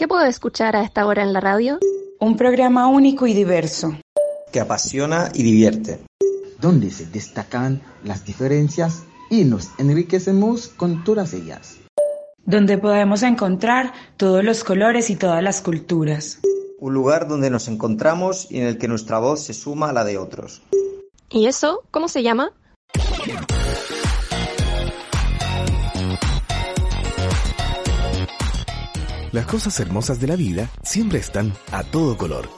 ¿Qué puedo escuchar a esta hora en la radio? Un programa único y diverso. Que apasiona y divierte. Donde se destacan las diferencias y nos enriquecemos con todas ellas. Donde podemos encontrar todos los colores y todas las culturas. Un lugar donde nos encontramos y en el que nuestra voz se suma a la de otros. ¿Y eso cómo se llama? Las cosas hermosas de la vida siempre están a todo color.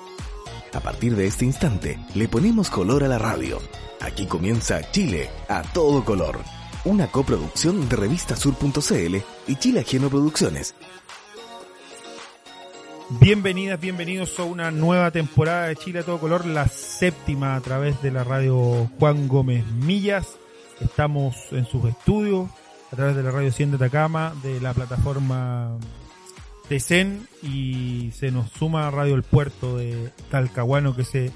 A partir de este instante, le ponemos color a la radio. Aquí comienza Chile a todo color. Una coproducción de revistasur.cl y Chile Ajeno Producciones. Bienvenidas, bienvenidos a una nueva temporada de Chile a todo color, la séptima a través de la radio Juan Gómez Millas. Estamos en sus estudios a través de la radio 100 de Atacama, de la plataforma y se nos suma Radio El Puerto de Talcahuano que se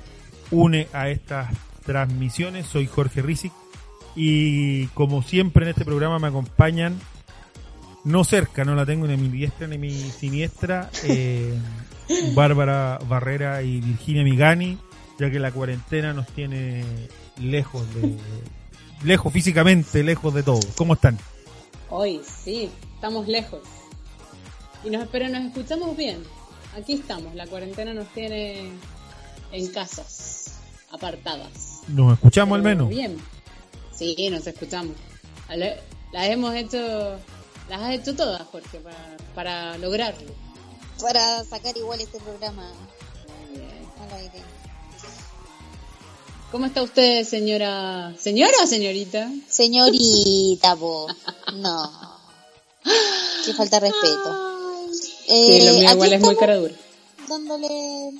une a estas transmisiones. Soy Jorge Rizic y como siempre en este programa me acompañan, no cerca, no la tengo ni mi diestra ni mi siniestra, eh, Bárbara Barrera y Virginia Migani, ya que la cuarentena nos tiene lejos de... Lejos físicamente, lejos de todo. ¿Cómo están? Hoy sí, estamos lejos. Y nos, pero nos escuchamos bien. Aquí estamos, la cuarentena nos tiene en casas, apartadas. ¿Nos escuchamos al menos? Bien. Sí, nos escuchamos. Las hemos hecho, las has hecho todas, Jorge, para, para lograrlo. Para sacar igual este programa al aire. ¿Cómo está usted, señora? ¿Señora o señorita? Señorita, po. No. Que falta de respeto. Eh, sí, lo mío igual es muy cara dura. Dándole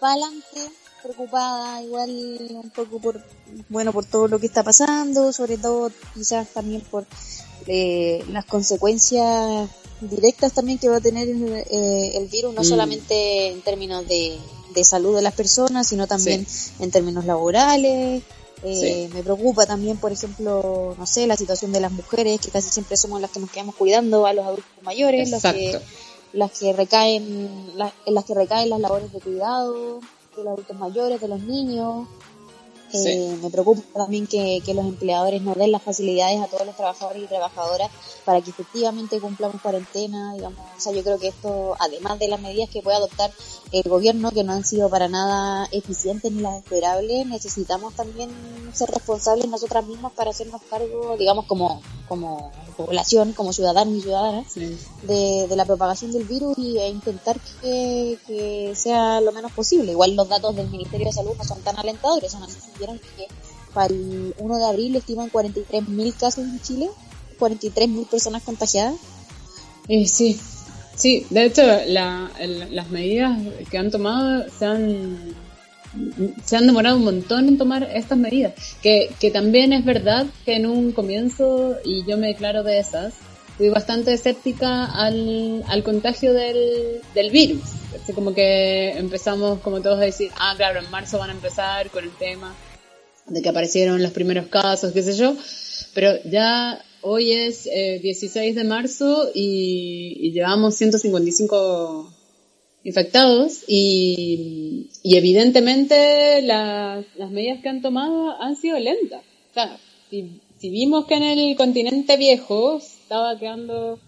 para adelante, preocupada igual un poco por, bueno, por todo lo que está pasando, sobre todo quizás también por eh, las consecuencias directas también que va a tener eh, el virus, no mm. solamente en términos de, de, salud de las personas, sino también en términos laborales. Eh, Me preocupa también, por ejemplo, no sé, la situación de las mujeres, que casi siempre somos las que nos quedamos cuidando a los adultos mayores, los que las que recaen, en las que recaen las labores de cuidado de los adultos mayores, de los niños. Eh, me preocupa también que, que, los empleadores no den las facilidades a todos los trabajadores y trabajadoras para que efectivamente cumplamos cuarentena, digamos. O sea, yo creo que esto, además de las medidas que puede adoptar el gobierno, que no han sido para nada eficientes ni las esperables, necesitamos también ser responsables nosotras mismas para hacernos cargo, digamos, como, como población, como ciudadanos y ciudadanas, de, de, la propagación del virus y, e intentar que, que, sea lo menos posible. Igual los datos del Ministerio de Salud no son tan alentadores, son vieron que para el 1 de abril estiman 43.000 casos en Chile, 43.000 personas contagiadas. Eh, sí, sí, de hecho la, las medidas que han tomado se han se han demorado un montón en tomar estas medidas. Que, que también es verdad que en un comienzo, y yo me declaro de esas, fui bastante escéptica al, al contagio del, del virus. Así como que empezamos, como todos, a decir, ah, claro, en marzo van a empezar con el tema de que aparecieron los primeros casos, qué sé yo. Pero ya hoy es 16 eh, de marzo y, llevamos 155 infectados y, y evidentemente las, medidas que han tomado han sido lentas. O sea, si, si, vimos que en el continente viejo estaba quedando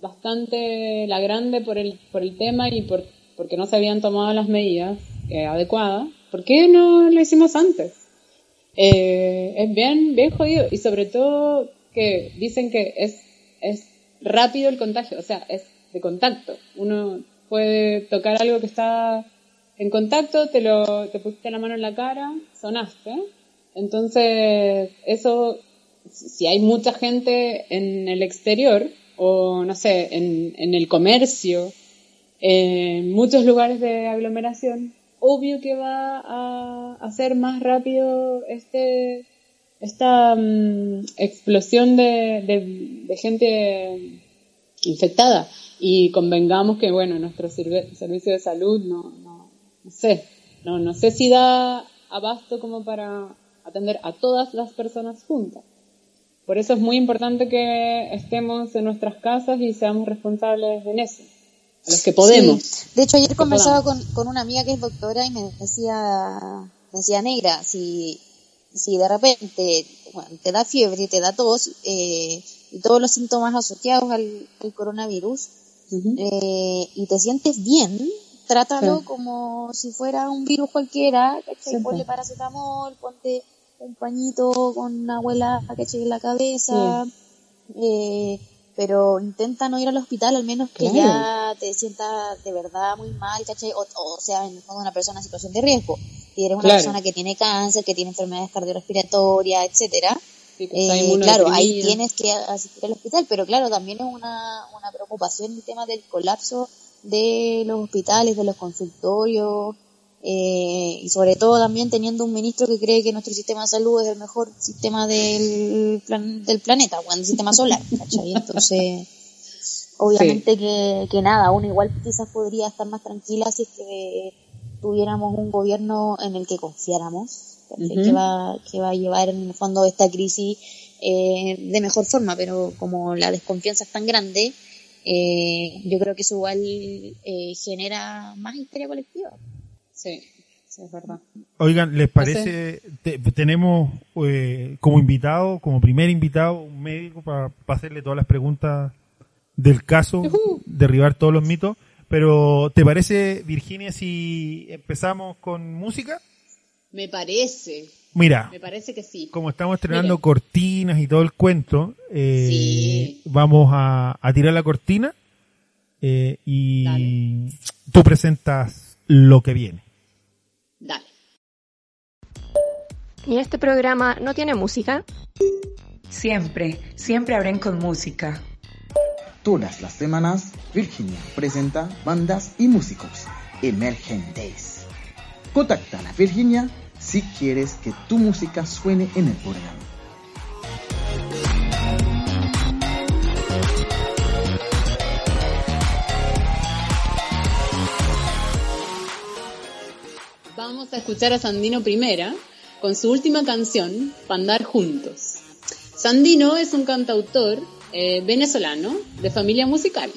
bastante la grande por el, por el tema y por, porque no se habían tomado las medidas eh, adecuadas, ¿por qué no lo hicimos antes? Eh, es bien, bien jodido y sobre todo que dicen que es, es rápido el contagio, o sea, es de contacto. Uno puede tocar algo que está en contacto, te lo, te pusiste la mano en la cara, sonaste. Entonces, eso, si hay mucha gente en el exterior, o no sé, en, en el comercio, en muchos lugares de aglomeración, obvio que va a hacer más rápido este, esta mm, explosión de, de, de gente infectada y convengamos que, bueno, nuestro servicio de salud no, no, no sé, no, no sé si da abasto como para atender a todas las personas juntas. Por eso es muy importante que estemos en nuestras casas y seamos responsables en eso. A los que podemos. Sí. De hecho, ayer conversaba con, con una amiga que es doctora y me decía, me decía negra, si, si de repente bueno, te da fiebre, te da tos eh, y todos los síntomas asociados al, al coronavirus eh, y te sientes bien, trátalo Sí. como si fuera un virus cualquiera, ¿cachai? Sí, Ponle paracetamol, ponte un pañito con una abuela ¿cachai? en la cabeza, eh, pero intenta no ir al hospital al menos que Claro. ya te sientas de verdad muy mal, ¿cachai? O, o sea, en el fondo una persona en situación de riesgo. Si eres una Claro. persona que tiene cáncer, que tiene enfermedades cardiorrespiratorias, etcétera, está eh, claro, ahí tienes que asistir al hospital, pero claro, también es una, una preocupación el tema del colapso de los hospitales, de los consultorios, eh, y sobre todo también teniendo un ministro que cree que nuestro sistema de salud es el mejor sistema del, plan- del planeta, bueno, el sistema solar, ¿cachai? Entonces, obviamente que, que nada, uno igual quizás podría estar más tranquila si es que tuviéramos un gobierno en el que confiáramos. Ujú. que, va, que va a llevar en el fondo esta crisis eh, de mejor forma, pero como la desconfianza es tan grande, eh, yo creo que eso igual eh, genera más histeria colectiva. Sí, sí, es verdad. Oigan, ¿les parece? te- tenemos eh, como invitado, como primer invitado, un médico para hacerle todas las preguntas del caso, derribar todos los mitos. Pero, ¿te parece, Virginia, si empezamos con música? Me parece, Mira, me parece que sí. como estamos estrenando cortinas y todo el cuento, eh, Sí. vamos a, a tirar la cortina eh, y Dale. tú presentas lo que viene. ¿Y este programa no tiene música? Siempre, siempre abren con música. Todas las semanas, Virginia presenta bandas y músicos emergentes. Contacta a Virginia si quieres que tu música suene en el programa. Vamos a escuchar a Sandino Primera con su última canción, Pandar Juntos. Sandino es un cantautor eh, venezolano de familia musical.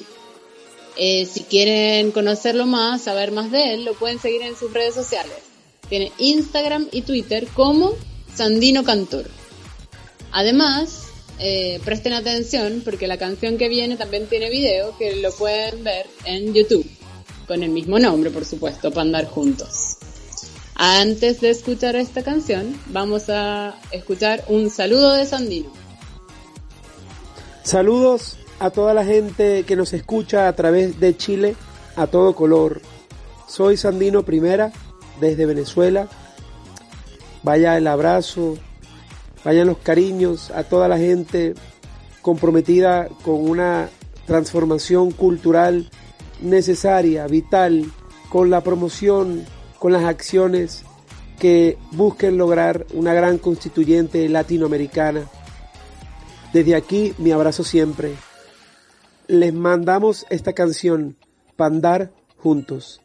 Eh, si quieren conocerlo más, saber más de él, lo pueden seguir en sus redes sociales. Tiene Instagram y Twitter como Sandino Cantor. Además, eh, presten atención porque la canción que viene también tiene video que lo pueden ver en YouTube. Con el mismo nombre, por supuesto, Pandar Juntos. Antes de escuchar esta canción, vamos a escuchar un saludo de Sandino. Saludos a toda la gente que nos escucha a través de Chile a todo color. Soy Sandino Primera desde Venezuela. Vaya el abrazo, vayan los cariños a toda la gente comprometida con una transformación cultural necesaria, vital, con la promoción, con las acciones que busquen lograr una gran constituyente latinoamericana. Desde aquí mi abrazo siempre. Les mandamos esta canción, Pandar Juntos.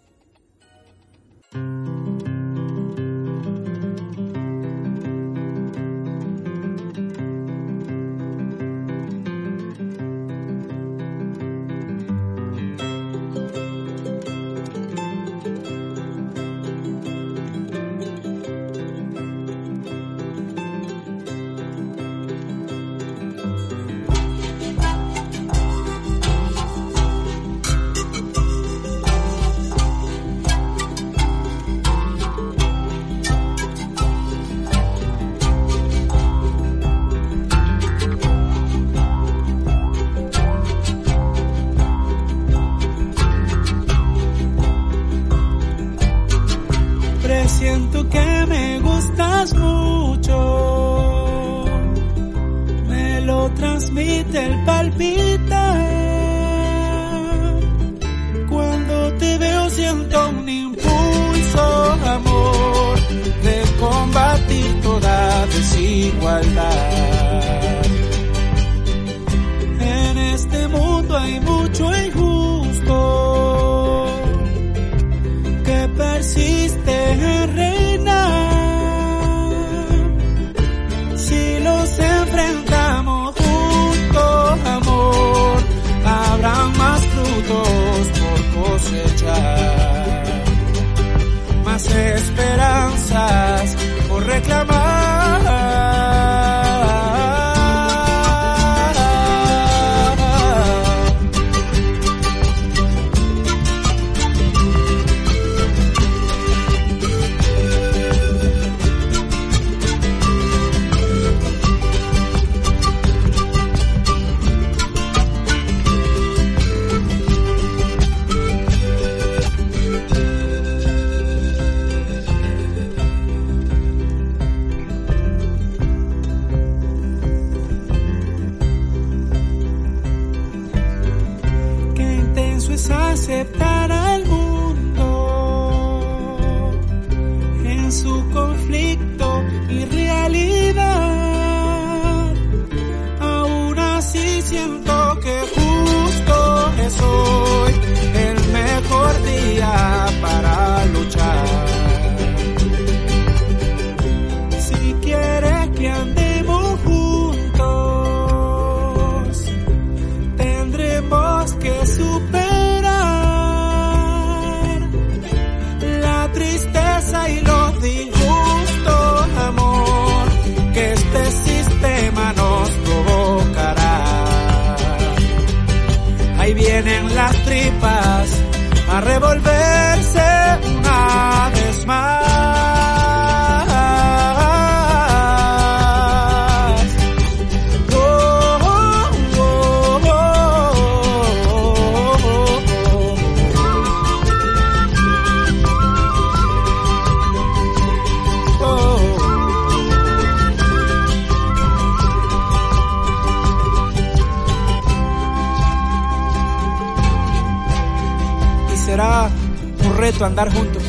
Juntos,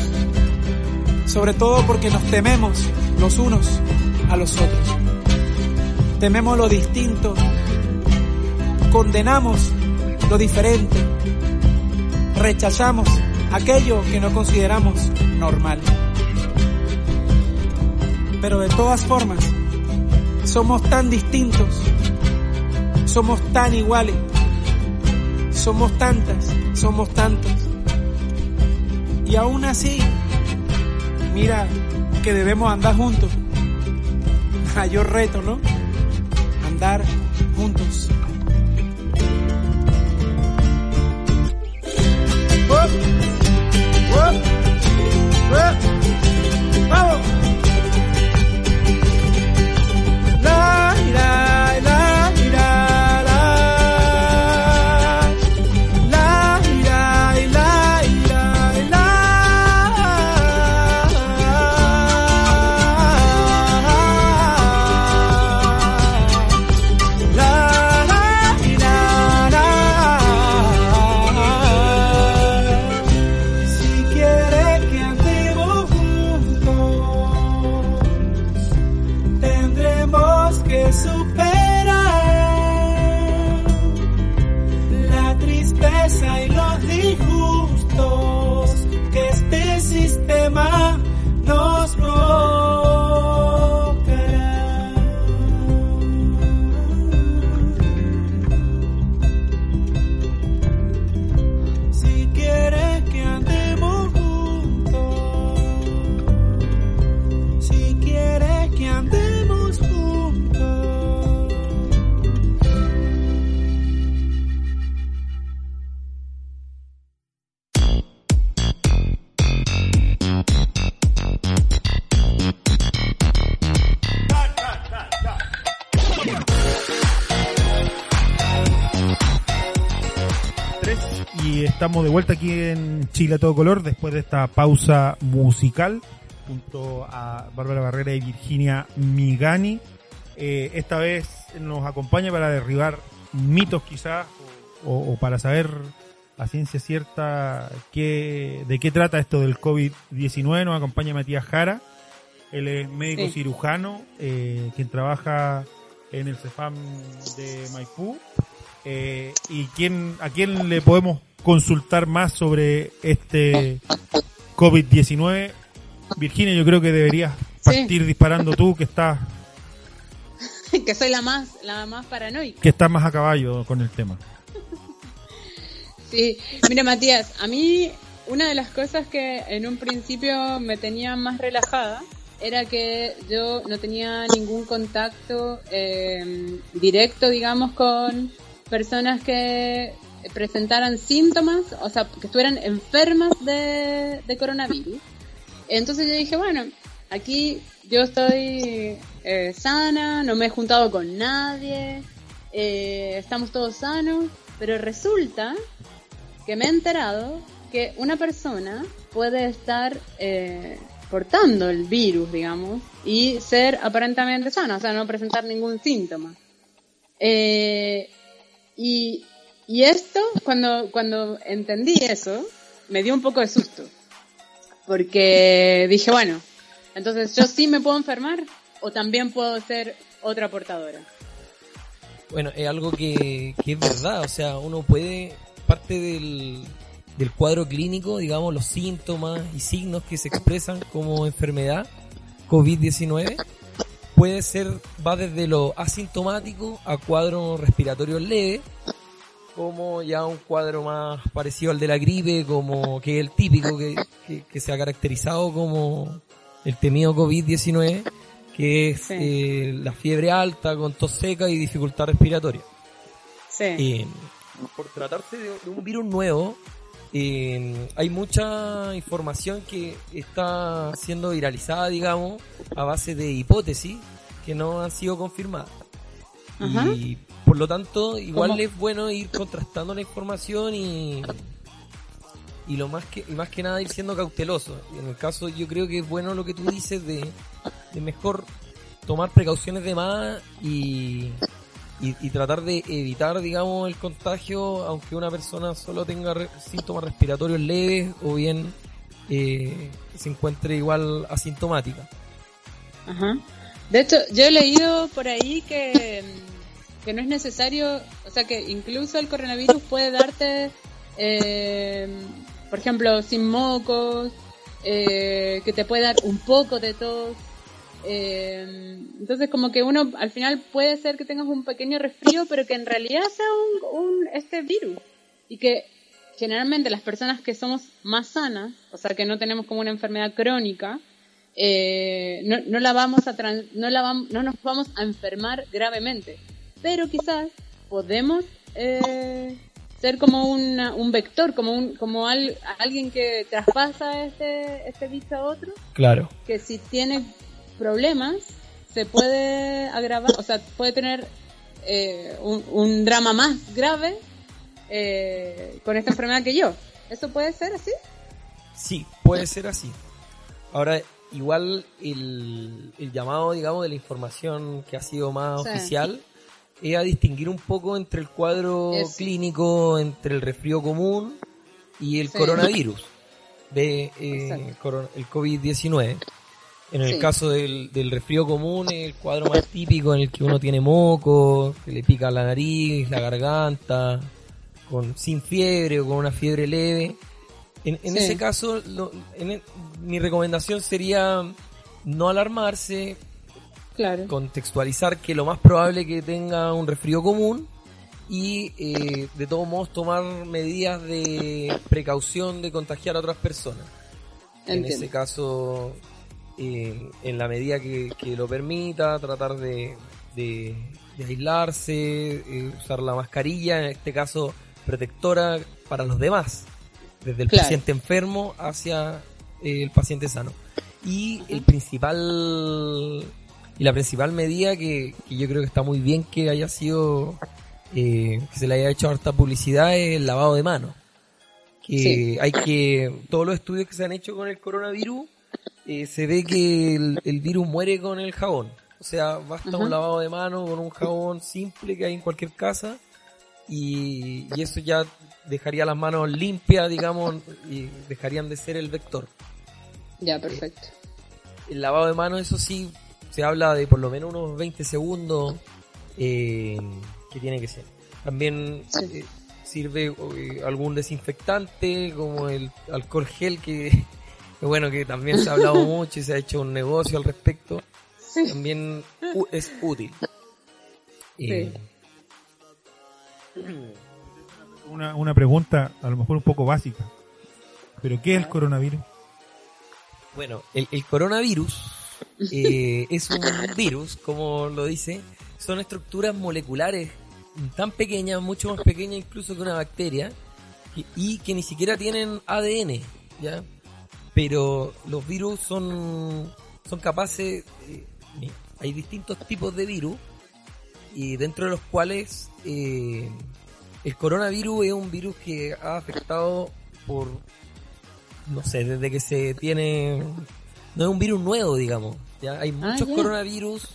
sobre todo porque nos tememos los unos a los otros. Tememos lo distinto, condenamos lo diferente, rechazamos aquello que no consideramos normal. Pero de todas formas, somos tan distintos, somos tan iguales, somos tantas, somos tantos. Y aún así, mira que debemos andar juntos. Mayor reto, ¿no? Estamos de vuelta aquí en Chile a todo color después de esta pausa musical junto a Bárbara Barrera y Virginia Migani. Eh, esta vez nos acompaña para derribar mitos quizás o, o para saber a ciencia cierta qué, de qué trata esto del COVID-19. Nos acompaña Matías Jara. Él es médico Sí. cirujano, eh, quien trabaja en el CEFAM de Maipú. Eh, ¿Y quién, a quién le podemos consultar más sobre este COVID-19? Virginia, yo creo que deberías Sí. partir disparando tú, que estás que soy la más, la más paranoica. que estás más a caballo con el tema. Sí, mira Matías, a mí una de las cosas que en un principio me tenía más relajada era que yo no tenía ningún contacto eh, directo, digamos, con personas que presentaran síntomas, o sea, que estuvieran enfermas de, de coronavirus. Entonces yo dije, bueno, aquí yo estoy eh, sana, no me he juntado con nadie, eh, estamos todos sanos, pero resulta que me he enterado que una persona puede estar eh, portando el virus, digamos, y ser aparentemente sana, o sea, no presentar ningún síntoma. Eh, y, y esto, cuando, cuando entendí eso, me dio un poco de susto. Porque dije, bueno, entonces yo sí me puedo enfermar o también puedo ser otra portadora. Bueno, es algo que, que es verdad, o sea, uno puede, parte del, del cuadro clínico, digamos, los síntomas y signos que se expresan como enfermedad COVID-19, puede ser, va desde lo asintomático a cuadros respiratorios leves, como ya un cuadro más parecido al de la gripe, como que es el típico que, que, que se ha caracterizado como el temido COVID-19, que es eh, la fiebre alta con tos seca y dificultad respiratoria. Sí. Eh, por tratarse de, de un virus nuevo, eh, hay mucha información que está siendo viralizada, digamos, a base de hipótesis que no han sido confirmadas. Ajá. Y por lo tanto, igual ¿Cómo? es bueno ir contrastando la información y y lo más que y más que nada ir siendo cauteloso. Y en el caso yo creo que es bueno lo que tú dices de, de mejor tomar precauciones de más y, y, y tratar de evitar, digamos, el contagio, aunque una persona solo tenga re- síntomas respiratorios leves o bien eh, se encuentre igual asintomática. Ajá. De hecho, yo he leído por ahí que, que no es necesario, o sea, que incluso el coronavirus puede darte, eh, por ejemplo, sin mocos, eh, que te puede dar un poco de tos. eh, entonces, como que uno al final puede ser que tengas un pequeño resfrío, pero que en realidad sea un, este virus. Y que generalmente las personas que somos más sanas, o sea, que no tenemos como una enfermedad crónica, eh, no, no la vamos a tran- no la vam- no nos vamos a enfermar gravemente pero quizás podemos eh, ser como una- un vector como un como al- alguien que traspasa este este bicho a otro Claro. que si tiene problemas se puede agravar o sea puede tener eh, un, un drama más grave eh, con esta enfermedad que yo eso puede ser así Sí, puede ser así. Ahora, igual el, el llamado, digamos, de la información que ha sido más Sí. oficial es a distinguir un poco entre el cuadro Eso. clínico, entre el resfrío común y el Sí. coronavirus, de eh, el COVID-19. En el Sí. caso del, del resfrío común es el cuadro más típico en el que uno tiene moco, que le pica la nariz, la garganta, con sin fiebre o con una fiebre leve. En, en Sí. ese caso, lo- en el- mi recomendación sería no alarmarse, claro contextualizar que lo más probable que tenga un resfrío común y eh, de todos modos tomar medidas de precaución de contagiar a otras personas. En ese caso, eh, en la medida que, que lo permita, tratar de, de- de aislarse, eh, usar la mascarilla, en este caso protectora para los demás, desde el Claro. paciente enfermo hacia eh, el paciente sano. Y el principal y la principal medida que, que yo creo que está muy bien que haya sido eh, que se le haya hecho harta publicidad es el lavado de manos. Que Sí. hay que todos los estudios que se han hecho con el coronavirus eh, se ve que el, el virus muere con el jabón. O sea basta un lavado de manos con un jabón simple que hay en cualquier casa y, y eso ya dejaría las manos limpias digamos y dejarían de ser el vector. Ya perfecto. El lavado de manos, eso sí, se habla de por lo menos unos 20 segundos eh, que tiene que ser. También Sí. eh, sirve eh, algún desinfectante como el alcohol gel que, que bueno, que también se ha hablado mucho y se ha hecho un negocio al respecto. Sí. También u- es útil. Eh, una, una pregunta a lo mejor un poco básica. ¿Pero qué es el coronavirus? Bueno, el, el coronavirus eh, es un virus, como lo dice, son estructuras moleculares tan pequeñas, mucho más pequeñas incluso que una bacteria, y, que ni siquiera tienen ADN, ¿ya? Pero los virus son, son capaces, eh, hay distintos tipos de virus, y dentro de los cuales eh, el coronavirus es un virus que ha afectado por, no sé, desde que se tiene, no es un virus nuevo, digamos, ya hay muchos ya. coronavirus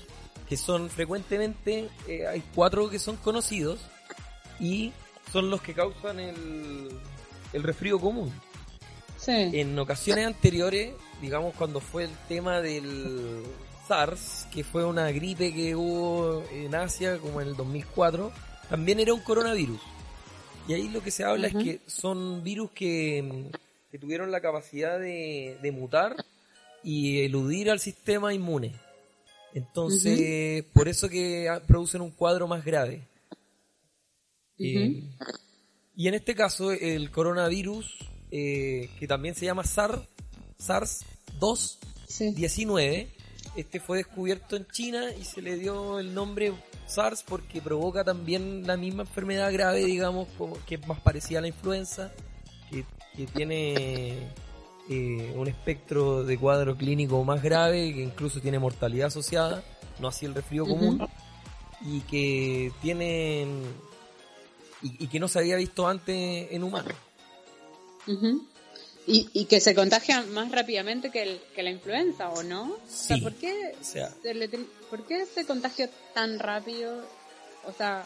que son frecuentemente, eh, hay cuatro que son conocidos y son los que causan el, el resfrío común. Sí. En ocasiones anteriores, digamos cuando fue el tema del SARS, que fue una gripe que hubo en Asia como en el 2004, también era un coronavirus. Y ahí lo que se habla es que son virus que, que tuvieron la capacidad de, de mutar y eludir al sistema inmune. Entonces, por eso que producen un cuadro más grave. Eh, y en este caso, el coronavirus, eh, que también se llama SARS, SARS-2-19, este fue descubierto en China y se le dio el nombre SARS porque provoca también la misma enfermedad grave, digamos, como que es más parecida a la influenza, que, que tiene eh, un espectro de cuadro clínico más grave, que incluso tiene mortalidad asociada, no así el resfrío común, y que tienen y, y que no se había visto antes en humanos. Y, y que se contagia más rápidamente que, el- que la influenza, ¿o no? O sea. ¿por qué, O sea, se le ¿por qué se contagió tan rápido? O sea,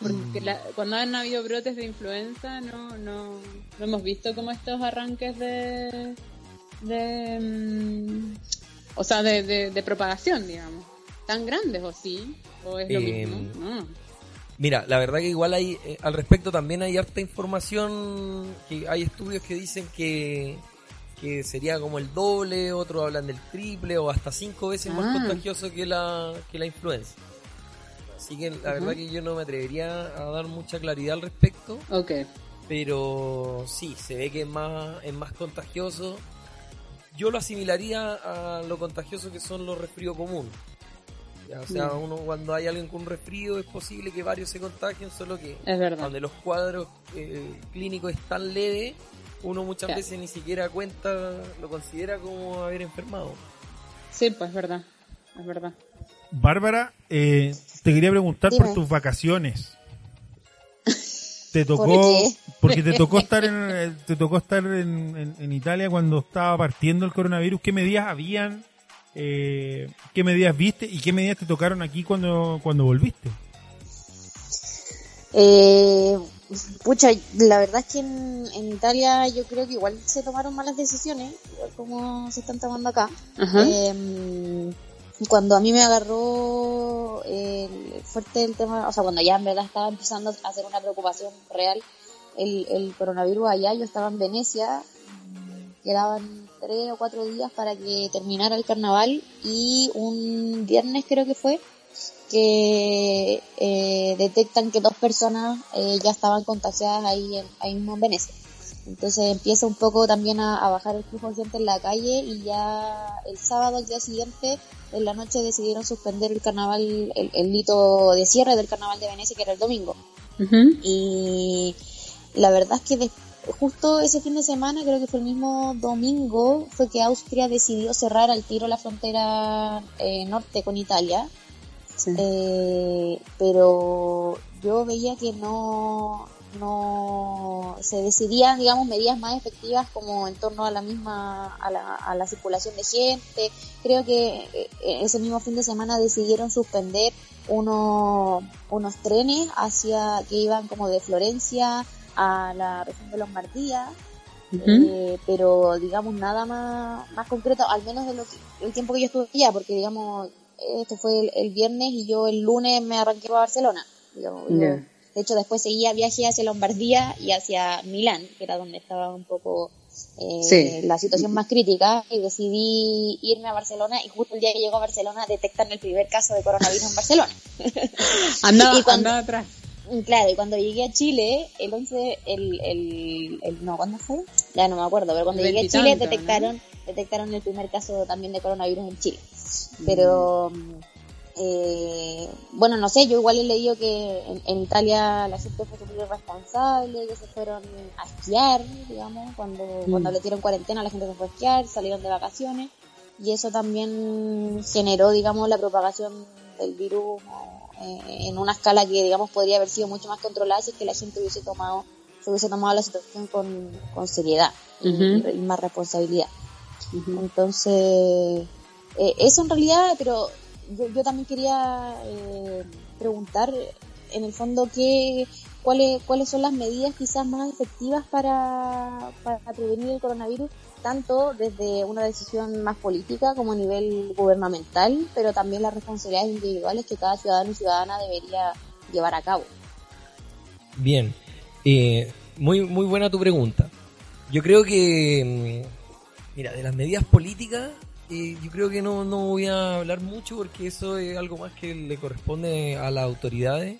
porque la- cuando han habido brotes de influenza, no, no, no hemos visto como estos arranques de, de mm, o sea, de, de, de propagación, digamos, tan grandes, ¿o sí? ¿O es lo Eh, mismo? No. Mira, la verdad que igual hay, eh, al respecto también hay harta información, que hay estudios que dicen que, que sería como el doble, otros hablan del triple o hasta cinco veces más Ah. contagioso que la, que la influenza. Así que la verdad que yo no me atrevería a dar mucha claridad al respecto, Ok. pero sí, se ve que es más, es más contagioso. Yo lo asimilaría a lo contagioso que son los resfríos comunes. O sea, Bien. uno cuando hay alguien con un resfrío es posible que varios se contagien, solo que Es verdad. donde los cuadros eh, clínicos están leves, uno muchas Claro. veces ni siquiera cuenta, lo considera como haber enfermado. Sí, pues es verdad. Es verdad. Bárbara, eh, te quería preguntar por tus vacaciones. Te ¿Por tocó, qué? porque te tocó estar en, eh, te tocó estar en, en- en Italia cuando estaba partiendo el coronavirus. ¿Qué medidas habían? Eh, ¿Qué medidas viste y qué medidas te tocaron aquí cuando, cuando volviste? Eh, pucha, la verdad es que en, en Italia yo creo que igual se tomaron malas decisiones, igual como se están tomando acá. Ajá. Eh, cuando a mí me agarró el fuerte el tema, o sea, cuando ya en verdad estaba empezando a hacer una preocupación real el, el coronavirus allá, yo estaba en Venecia, mm, quedaban tres o cuatro días para que terminara el carnaval y un viernes creo que fue que eh, detectan que dos personas eh, ya estaban contagiadas ahí, en, ahí mismo en Venecia. Entonces empieza un poco también a, a bajar el flujo de gente en la calle y ya el sábado al día siguiente, en la noche decidieron suspender el carnaval, el, el hito de cierre del carnaval de Venecia que era el domingo. Y la verdad es que des- justo ese fin de semana, creo que fue el mismo domingo, fue que Austria decidió cerrar al tiro la frontera eh, norte con Italia. Sí. Eh, pero yo veía que no, no se decidían, digamos, medidas más efectivas como en torno a la misma, a la, a la circulación de gente. Creo que eh, ese mismo fin de semana decidieron suspender uno, unos trenes hacia que iban como de Florencia a la región de Lombardía. Ujú. Eh, pero digamos nada más, más concreto, al menos de lo que, el tiempo que yo estuve allá, porque digamos, esto fue el, el viernes y yo el lunes me arranqué para Barcelona. digamos, yo-. De hecho, después seguía viaje hacia Lombardía y hacia Milán, que era donde estaba un poco eh, Sí. la situación más crítica, y decidí irme a Barcelona y justo el día que llego a Barcelona detectan el primer caso de coronavirus en Barcelona. Anda, Y cuando- anda atrás. Claro, y cuando llegué a Chile, el 11, el, el, el no, ¿cuándo fue? Ya no me acuerdo, pero cuando llegué a Chile detectaron, detectaron el primer caso también de coronavirus en Chile. Pero, eh, bueno, no sé, yo igual he leído que en, en Italia la gente fue súper irresponsable, que se fueron a esquiar, digamos, cuando, Mm. cuando le dieron cuarentena la gente se fue a esquiar, salieron de vacaciones, y eso también generó, digamos, la propagación del virus eh, en una escala que, digamos, podría haber sido mucho más controlada si es que la gente hubiese tomado, se hubiese tomado la situación con, con seriedad y más responsabilidad. Entonces, eh, eso en realidad, pero yo, yo también quería eh, preguntar, en el fondo, qué, cuáles, cuáles son las medidas quizás más efectivas para, prevenir el coronavirus, tanto desde una decisión más política como a nivel gubernamental, pero también las responsabilidades individuales que cada ciudadano y ciudadana debería llevar a cabo. Bien, eh, muy, muy buena tu pregunta. Yo creo que, mm, mira, de las medidas políticas, eh, yo creo que no, no voy a hablar mucho porque eso es algo más que le corresponde a las autoridades.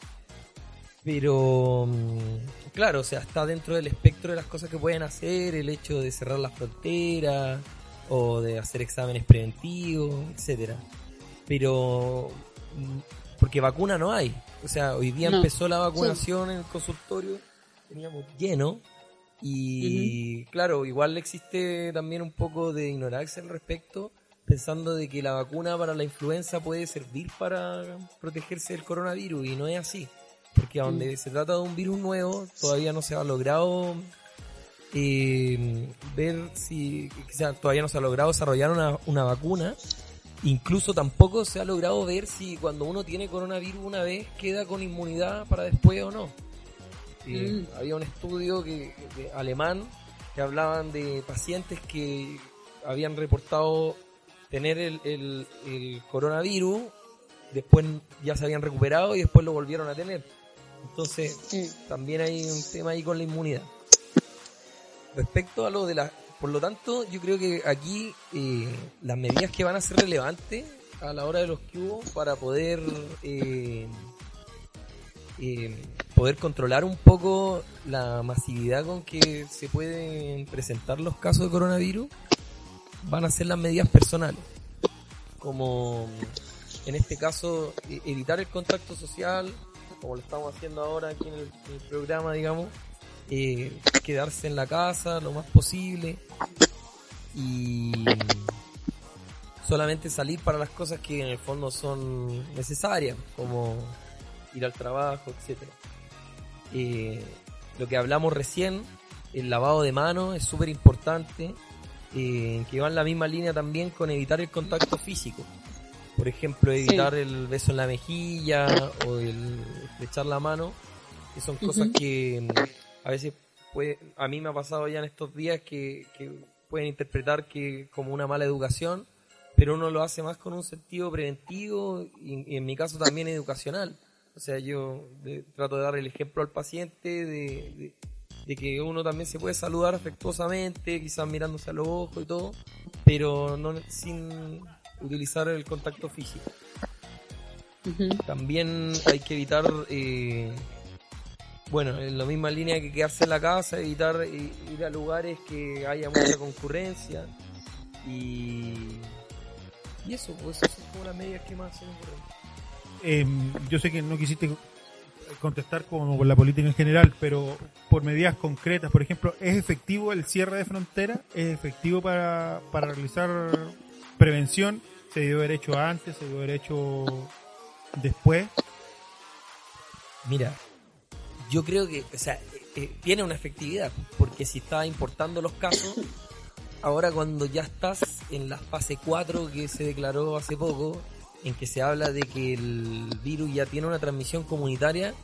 Pero, mm, claro, o sea, está dentro del espectro de las cosas que pueden hacer, el hecho de cerrar las fronteras o de hacer exámenes preventivos, etcétera. Pero, mm, porque vacuna no hay. O sea, hoy día No. empezó la vacunación en el consultorio, teníamos lleno. Y claro, igual existe también un poco de ignorancia al respecto, pensando de que la vacuna para la influenza puede servir para protegerse del coronavirus y no es así. Porque a donde se trata de un virus nuevo, todavía no se ha logrado eh, ver si, todavía no se ha logrado desarrollar una, una vacuna. Incluso tampoco se ha logrado ver si cuando uno tiene coronavirus una vez queda con inmunidad para después o no. Eh, Mm. Había un estudio que, de- alemán que hablaban de pacientes que habían reportado tener el, el- el coronavirus, después ya se habían recuperado y después lo volvieron a tener. Entonces, también hay un tema ahí con la inmunidad. Respecto a lo de la... Por lo tanto, yo creo que aquí eh, las medidas que van a ser relevantes a la hora de los hubo para poder eh, eh, poder controlar un poco la masividad con que se pueden presentar los casos de coronavirus van a ser las medidas personales como en este caso e- evitar el contacto social como lo estamos haciendo ahora aquí en el, programa digamos eh, quedarse en la casa lo más posible y solamente salir para las cosas que en el fondo son necesarias como ir al trabajo, etcétera. Eh, lo que hablamos recién, el lavado de manos es súper importante, eh, que va en la misma línea también con evitar el contacto físico. Por ejemplo, evitar el beso en la mejilla o el estrechar la mano, que son cosas que mm, a veces puede, a mí me ha pasado ya en estos días que, que pueden interpretar que como una mala educación, pero uno lo hace más con un sentido preventivo y, y en mi caso también educacional. O sea, yo de- trato de dar el ejemplo al paciente de, de- de que uno también se puede saludar afectuosamente, quizás mirándose a los ojos y todo, pero no sin utilizar el contacto físico. También hay que evitar, eh, bueno, en la misma línea que quedarse en la casa, evitar eh, ir a lugares que haya mucha concurrencia y, y eso, pues esas son como las medidas que más se me ocurren. Eh, yo sé que no quisiste contestar como por la política en general, pero por medidas concretas, por ejemplo, ¿es efectivo el cierre de frontera? ¿Es efectivo para, para realizar prevención? ¿Se debió haber hecho antes? ¿Se debió haber hecho después? Mira, yo creo que, o sea, eh, eh, tiene una efectividad, porque si estás importando los casos, ahora cuando ya estás en la fase 4 que se declaró hace poco, en que se habla de que el virus ya tiene una transmisión comunitaria,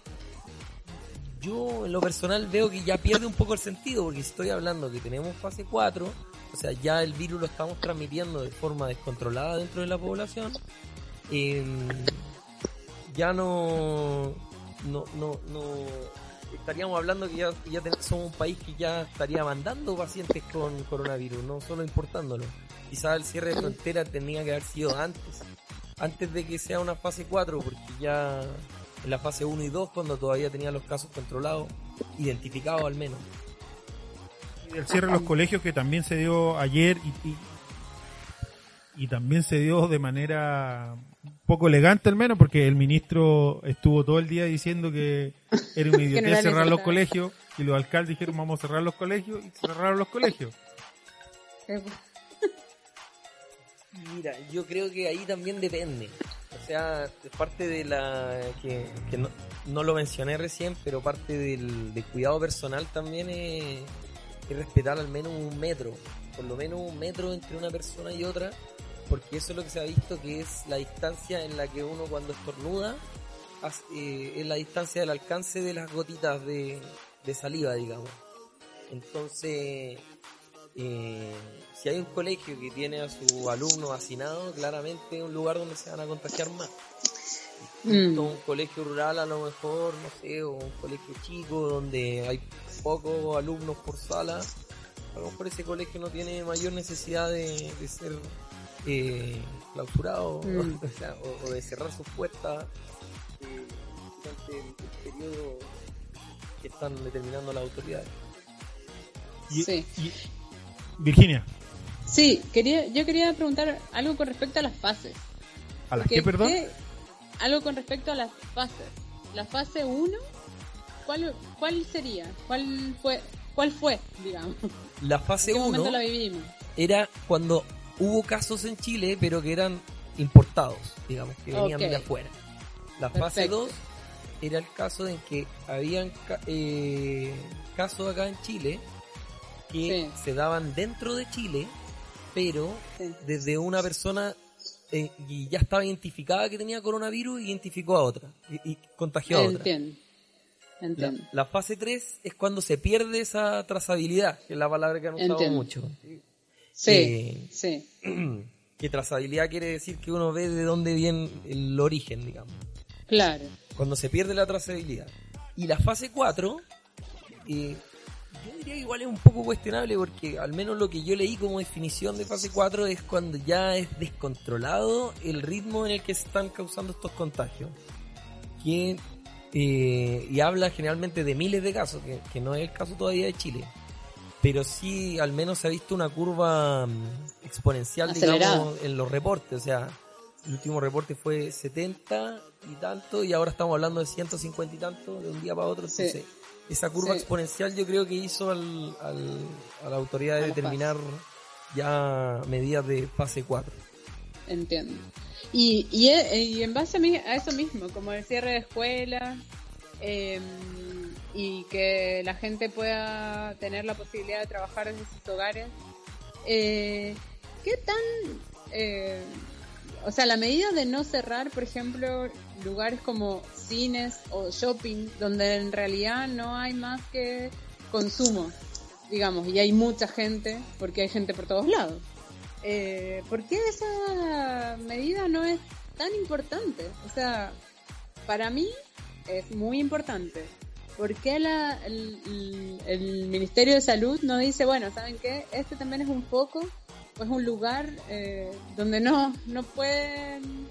yo en lo personal veo que ya pierde un poco el sentido, porque estoy hablando que tenemos fase 4, o sea, ya el virus lo estamos transmitiendo de forma descontrolada dentro de la población, em, ya no, no, no, no estaríamos hablando que ya, ya somos un país que ya estaría mandando pacientes con coronavirus, no solo importándolo. Quizás el cierre de frontera tenía que haber sido antes, antes de que sea una fase 4, porque ya en la fase 1 y 2 cuando todavía tenían los casos controlados, identificados al menos. Y el cierre de los colegios que también se dio ayer y, y, y también se dio de manera un poco elegante al menos porque el ministro estuvo todo el día diciendo que era una no idiotez era cerrar los colegios y los alcaldes dijeron vamos a cerrar los colegios y cerraron los colegios. Mira, yo creo que ahí también depende. O sea, parte de la. que, no, no lo mencioné recién, pero parte del, cuidado personal también es, es respetar al menos un metro. Por lo menos un metro entre una persona y otra. Porque eso es lo que se ha visto que es la distancia en la que uno cuando estornuda eh, es la distancia del alcance de las gotitas de, de saliva, digamos. Entonces, eh, si hay un colegio que tiene a su alumno hacinado, claramente es un lugar donde se van a contagiar más. A un colegio rural a lo mejor, no sé, o un colegio chico donde hay pocos alumnos por sala, a lo mejor ese colegio no tiene mayor necesidad de, de ser eh, clausurado Mm. o, sea, o- o de cerrar sus puertas eh, durante el, el periodo que están determinando las autoridades. Y- Sí. y- Virginia, Sí, quería, yo quería preguntar algo con respecto a las fases. ¿a las qué, perdón? ¿qué- algo con respecto a las fases. La fase 1, ¿cuál, ¿cuál sería? ¿Cuál fue, cuál fue digamos? La fase ¿En qué 1 momento la vivimos? era cuando hubo casos en Chile, pero que eran importados, digamos, que venían de afuera. La fase Perfecto. 2 era el caso en que habían ca- eh, casos acá en Chile que se daban dentro de Chile, pero desde una persona eh, y ya estaba identificada que tenía coronavirus, identificó a otra y, y contagió a otra. Entiendo. La, Entiendo. la fase 3 es cuando se pierde esa trazabilidad, que es la palabra que han usado Entiendo. mucho. Sí, Eh, sí. que trazabilidad quiere decir que uno ve de dónde viene el origen, digamos. Claro. Cuando se pierde la trazabilidad. Y la fase 4, eh, yo diría que igual es un poco cuestionable porque al menos lo que yo leí como definición de fase 4 es cuando ya es descontrolado el ritmo en el que se están causando estos contagios. Que, eh, y habla generalmente de miles de casos, que, que no es el caso todavía de Chile. Pero sí, al menos se ha visto una curva mm, exponencial, Acelerada. digamos, en los reportes. O sea, el último reporte fue 70 y tanto, y ahora estamos hablando de 150 y tanto de un día para otro. Sí. Entonces, esa curva Sí. exponencial yo creo que hizo al, al- a la autoridad de A determinar ya medidas de fase 4. Entiendo. Y, y, e- y en base a, mi- a eso mismo, como el cierre de escuelas eh, y que la gente pueda tener la posibilidad de trabajar desde sus hogares, eh, ¿qué tan... eh, o sea, la medida de no cerrar, por ejemplo, lugares como cines o shopping, donde en realidad no hay más que consumo, digamos, y hay mucha gente, porque hay gente por todos lados. Eh, ¿Por qué esa medida no es tan importante? O sea, para mí es muy importante. ¿Por qué la, el, Ministerio de Salud no dice, bueno, ¿saben qué? Este también es un foco, es un lugar eh, donde no, no pueden...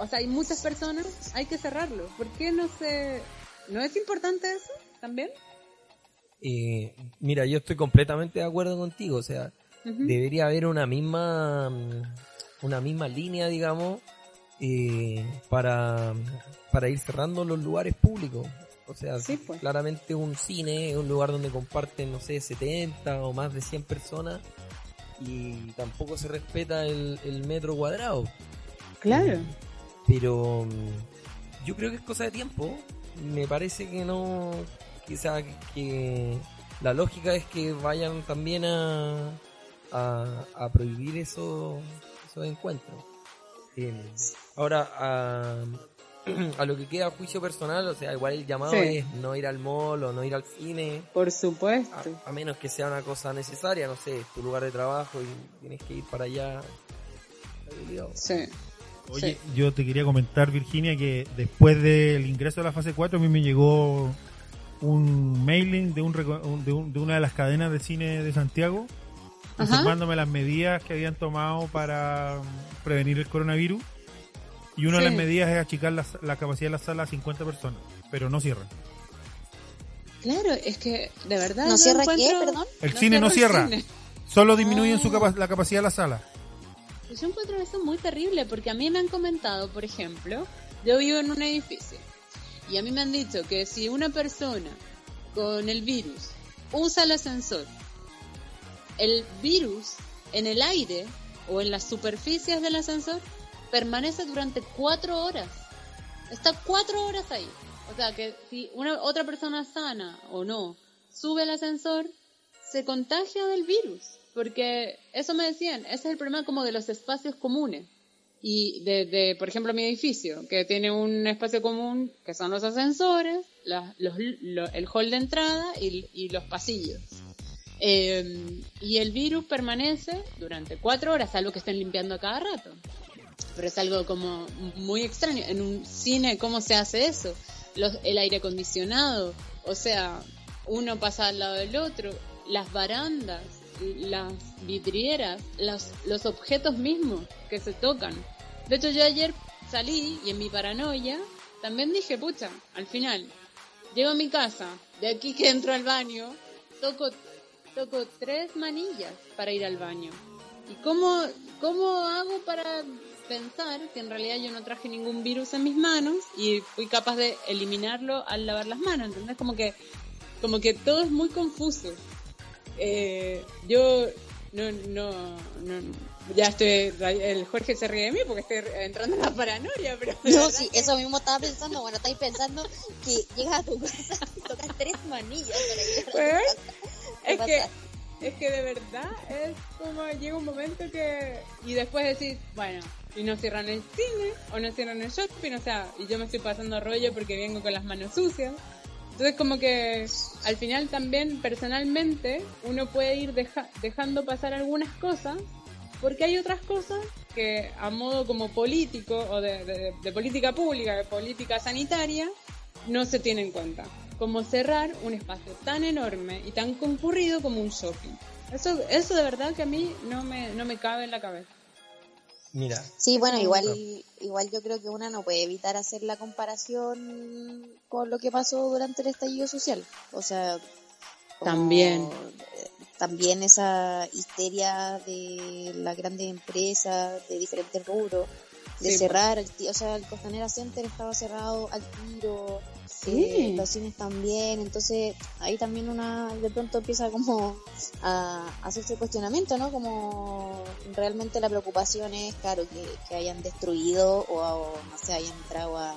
O sea, hay muchas personas, hay que cerrarlo. ¿Por qué no se... ¿No es importante eso también? Eh, mira, yo estoy completamente de acuerdo contigo. O sea, debería haber una misma mm, una misma línea, digamos, eh, para, para ir cerrando los lugares públicos. O sea, pues. claramente un cine es un lugar donde comparten, no sé, 70 o más de 100 personas y tampoco se respeta el, el metro cuadrado. Claro. Pero mm, yo creo que es cosa de tiempo. Me parece que no. Quizá que la lógica es que vayan también a, a, a prohibir esos, esos encuentros. Eh, ahora, a, a lo que queda a juicio personal, o sea, igual el llamado Sí. es no ir al mall o no ir al cine. Por supuesto. A, a menos que sea una cosa necesaria, no sé, tu lugar de trabajo y tienes que ir para allá. Sí. Oye, yo te quería comentar, Virginia, que después del ingreso de la fase 4 a mí me llegó un mailing de, un, de, un- de una de las cadenas de cine de Santiago informándome las medidas que habían tomado para prevenir el coronavirus Y una de las medidas es achicar la, la capacidad de la sala a 50 personas, pero no cierran. Claro, es que de verdad. ¿No cierra qué, encuentro- perdón? El cine no cierra, cine. solo disminuyen Ah. su capa- la capacidad de la sala. Yo encuentro eso muy terrible porque a mí me han comentado, por ejemplo, yo vivo en un edificio y a mí me han dicho que si una persona con el virus usa el ascensor, el virus en el aire o en las superficies del ascensor permanece durante cuatro horas. Está cuatro horas ahí. O sea que si una otra persona sana o no sube el ascensor, se contagia del virus. Porque eso me decían, ese es el problema como de los espacios comunes. Y de, de, por ejemplo, mi edificio, que tiene un espacio común, que son los ascensores, la- lo- el hall de entrada y, y los pasillos. Eh, y el virus permanece durante cuatro horas, algo que estén limpiando a cada rato. Pero es algo como muy extraño. En un cine, ¿cómo se hace eso? Los, el aire acondicionado, o sea, uno pasa al lado del otro, las barandas, las vidrieras, los, objetos mismos que se tocan. De hecho, yo ayer salí y en mi paranoia también dije, pucha, al final, llego a mi casa, de aquí que entro al baño, toco, toco tres manillas para ir al baño. ¿Y cómo, cómo hago para pensar que en realidad yo no traje ningún virus en mis manos y fui capaz de eliminarlo al lavar las manos? ¿Entendés? Como que, como que todo es muy confuso. Eh, yo no, no, no, ya estoy, el Jorge se ríe de mí porque estoy entrando en la paranoia, pero... No, sí, eso mismo estaba pensando. Bueno, estáis pensando que llegas a tu casa y tocas tres manillas para llegar a tu Pues, casa. ¿Qué es que, es que de verdad es como llega un momento que... Y después decís, bueno, y no cierran el cine o no cierran el shopping, o sea, y yo me estoy pasando rollo porque vengo con las manos sucias. Entonces como que al final también personalmente uno puede ir deja- dejando pasar algunas cosas porque hay otras cosas que a modo como político o de, de- de política pública, de política sanitaria, no se tiene en cuenta. Como cerrar un espacio tan enorme y tan concurrido como un shopping. Eso, eso de verdad que a mí no me, no me cabe en la cabeza. Mira, Sí, bueno, igual, igual yo creo que una no puede evitar hacer la comparación con lo que pasó durante el estallido social. O sea, También. eh, también esa histeria de las grandes empresas de diferentes rubros, de Sí, cerrar, el o sea, el Costanera Center estaba cerrado al tiro, Sí. eh, los cines también, entonces ahí también una de pronto empieza como a, hacerse cuestionamiento, ¿no? Como realmente la preocupación es, claro, que, que hayan destruido o, o, no sé, hayan entrado a,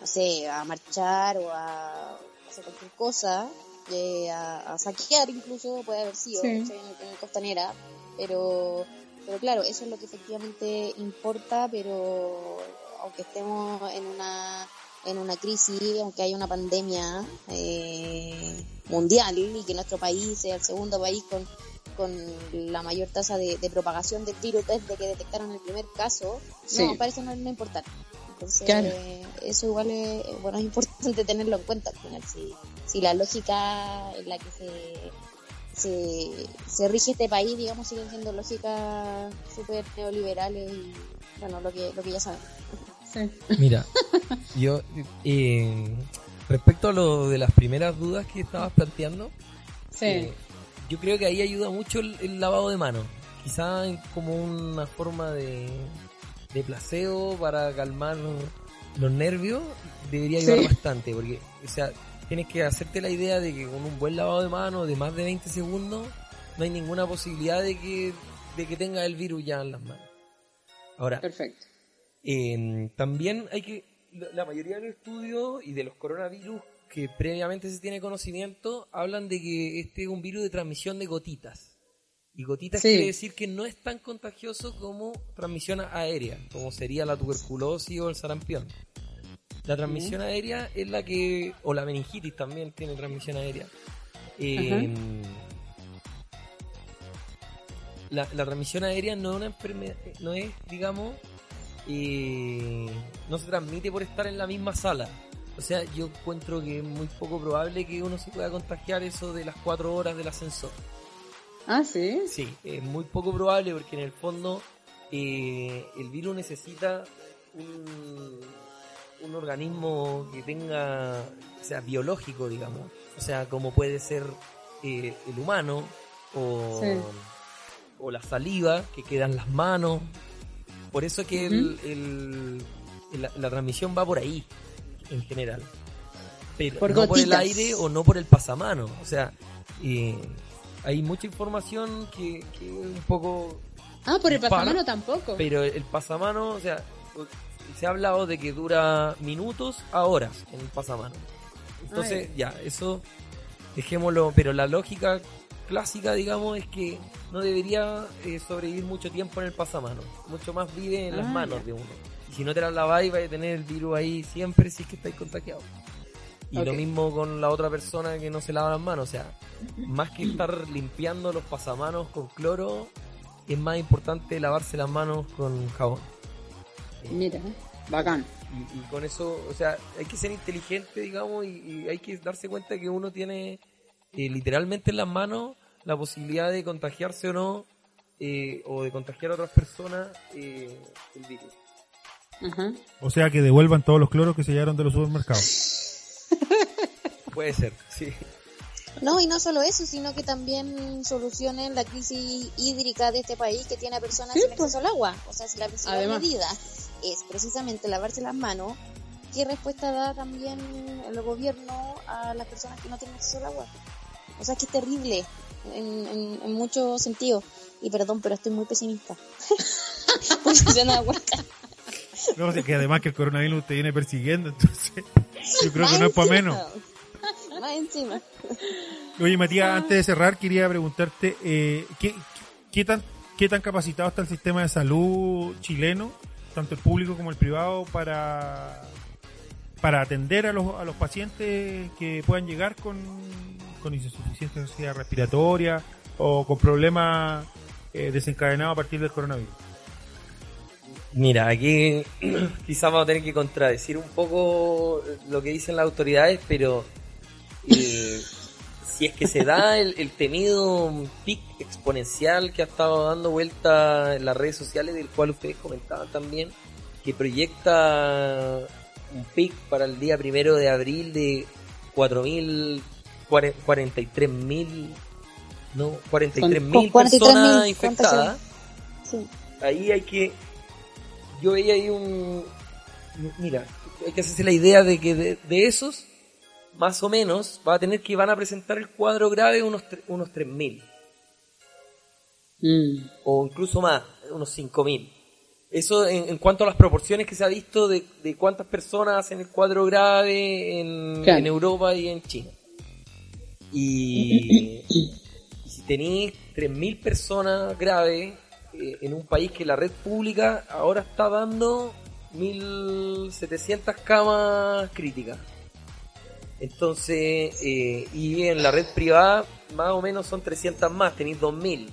no sé, a marchar o a hacer cualquier cosa, eh, a, a saquear incluso, puede haber sido, en, en Costanera, pero, pero claro, eso es lo que efectivamente importa, pero aunque estemos en una en una crisis, aunque haya una pandemia eh, mundial y que nuestro país sea el segundo país con, con la mayor tasa de, de propagación del virus desde que detectaron el primer caso, Sí. no, parece no, no importar. Entonces, Claro. eso igual es, bueno, es importante tenerlo en cuenta al final. Si, si la lógica en la que se, se, se rige este país, digamos, siguen siendo lógicas súper neoliberales y, bueno, lo que, lo que ya saben. Sí. Mira, yo eh, respecto a lo de las primeras dudas que estabas planteando, Sí. eh, yo creo que ahí ayuda mucho el, el lavado de manos. Quizá como una forma de, de placebo para calmar los nervios debería ayudar Sí. bastante, porque, o sea, tienes que hacerte la idea de que con un buen lavado de manos de más de 20 segundos no hay ninguna posibilidad de que, de que tenga el virus ya en las manos. Ahora, Perfecto. Eh, también hay que, la la mayoría de los estudios y de los coronavirus que previamente se tiene conocimiento hablan de que este es un virus de transmisión de gotitas. Y gotitas Sí. quiere decir que no es tan contagioso como transmisión aérea, como sería la tuberculosis o el sarampión. La transmisión aérea es la que, o la meningitis también tiene transmisión aérea. Eh, la, la transmisión aérea no es una enfermedad, no es, digamos, eh, no se transmite por estar en la misma sala. O sea, yo encuentro que es muy poco probable que uno se pueda contagiar eso de las cuatro horas del ascensor. Ah, sí. Sí, es muy poco probable porque en el fondo eh, el virus necesita un, un organismo que tenga, o sea, biológico, digamos. O sea, como puede ser eh, el humano o, Sí. o la saliva que queda en las manos. Por eso que el- el- la, la transmisión va por ahí, en general. Pero Por no por el gotitas. aire o no por el pasamano. O sea, eh, hay mucha información que, que un poco Ah, por el pasamano tampoco. Pero el pasamano, o sea, se ha hablado de que dura minutos a horas en el pasamano. Entonces, Ay. ya, eso dejémoslo. Pero la lógica clásica, digamos, es que no debería eh, sobrevivir mucho tiempo en el pasamano. Mucho más vive en las Ah, manos ya. de uno. Y si no te las laváis, vais a tener el virus ahí siempre si es que estáis contagiados. Y lo mismo con la otra persona que no se lava las manos. O sea, más que estar limpiando los pasamanos con cloro, es más importante lavarse las manos con jabón. Mira, bacán. Y, y con eso, o sea, hay que ser inteligente, digamos, y, y hay que darse cuenta que uno tiene eh, literalmente en las manos la posibilidad de contagiarse o no, eh, o de contagiar a otras personas eh, el virus. O sea que devuelvan todos los cloros que se llevaron de los supermercados. Puede ser, sí. No, y no solo eso, sino que también solucionen la crisis hídrica de este país que tiene a personas Sí, sin pues. acceso al agua. O sea, si la principal Además. medida es precisamente lavarse las manos, ¿qué respuesta da también el gobierno a las personas que no tienen acceso al agua? O sea, que es terrible en, en, en muchos sentidos. Y perdón, pero estoy muy pesimista. Porque se me. No, sea, que además que el coronavirus te viene persiguiendo, entonces yo creo que no es para menos. Más encima. Oye, Matías, antes de cerrar, quería preguntarte, eh, ¿qué, qué, tan, ¿qué tan capacitado está el sistema de salud chileno, tanto el público como el privado, para, para atender a los, a los pacientes que puedan llegar con, con insuficiencia respiratoria o con problemas eh, desencadenados a partir del coronavirus? Mira, aquí quizás vamos a tener que contradecir un poco lo que dicen las autoridades, pero eh, si es que se da el, el temido pic exponencial que ha estado dando vuelta en las redes sociales, del cual ustedes comentaban también, que proyecta un pic para el día primero de abril de 4.000, 43.000, no, 43.000 Con- con 43.000 personas infectadas Sí. ahí hay que yo veía ahí un mira hay que hacerse la idea de que de, de esos más o menos va a tener que van a presentar el cuadro grave unos unos 3000 Mm. o incluso más unos 5000 eso en, en cuanto a las proporciones que se ha visto de, de cuántas personas hacen el cuadro grave en, Claro. en Europa y en China y, y si tenéis 3.000 personas graves eh, en un país que la red pública ahora está dando 1.700 camas críticas. Entonces, eh, y en la red privada más o menos son 300 más, tenéis 2.000.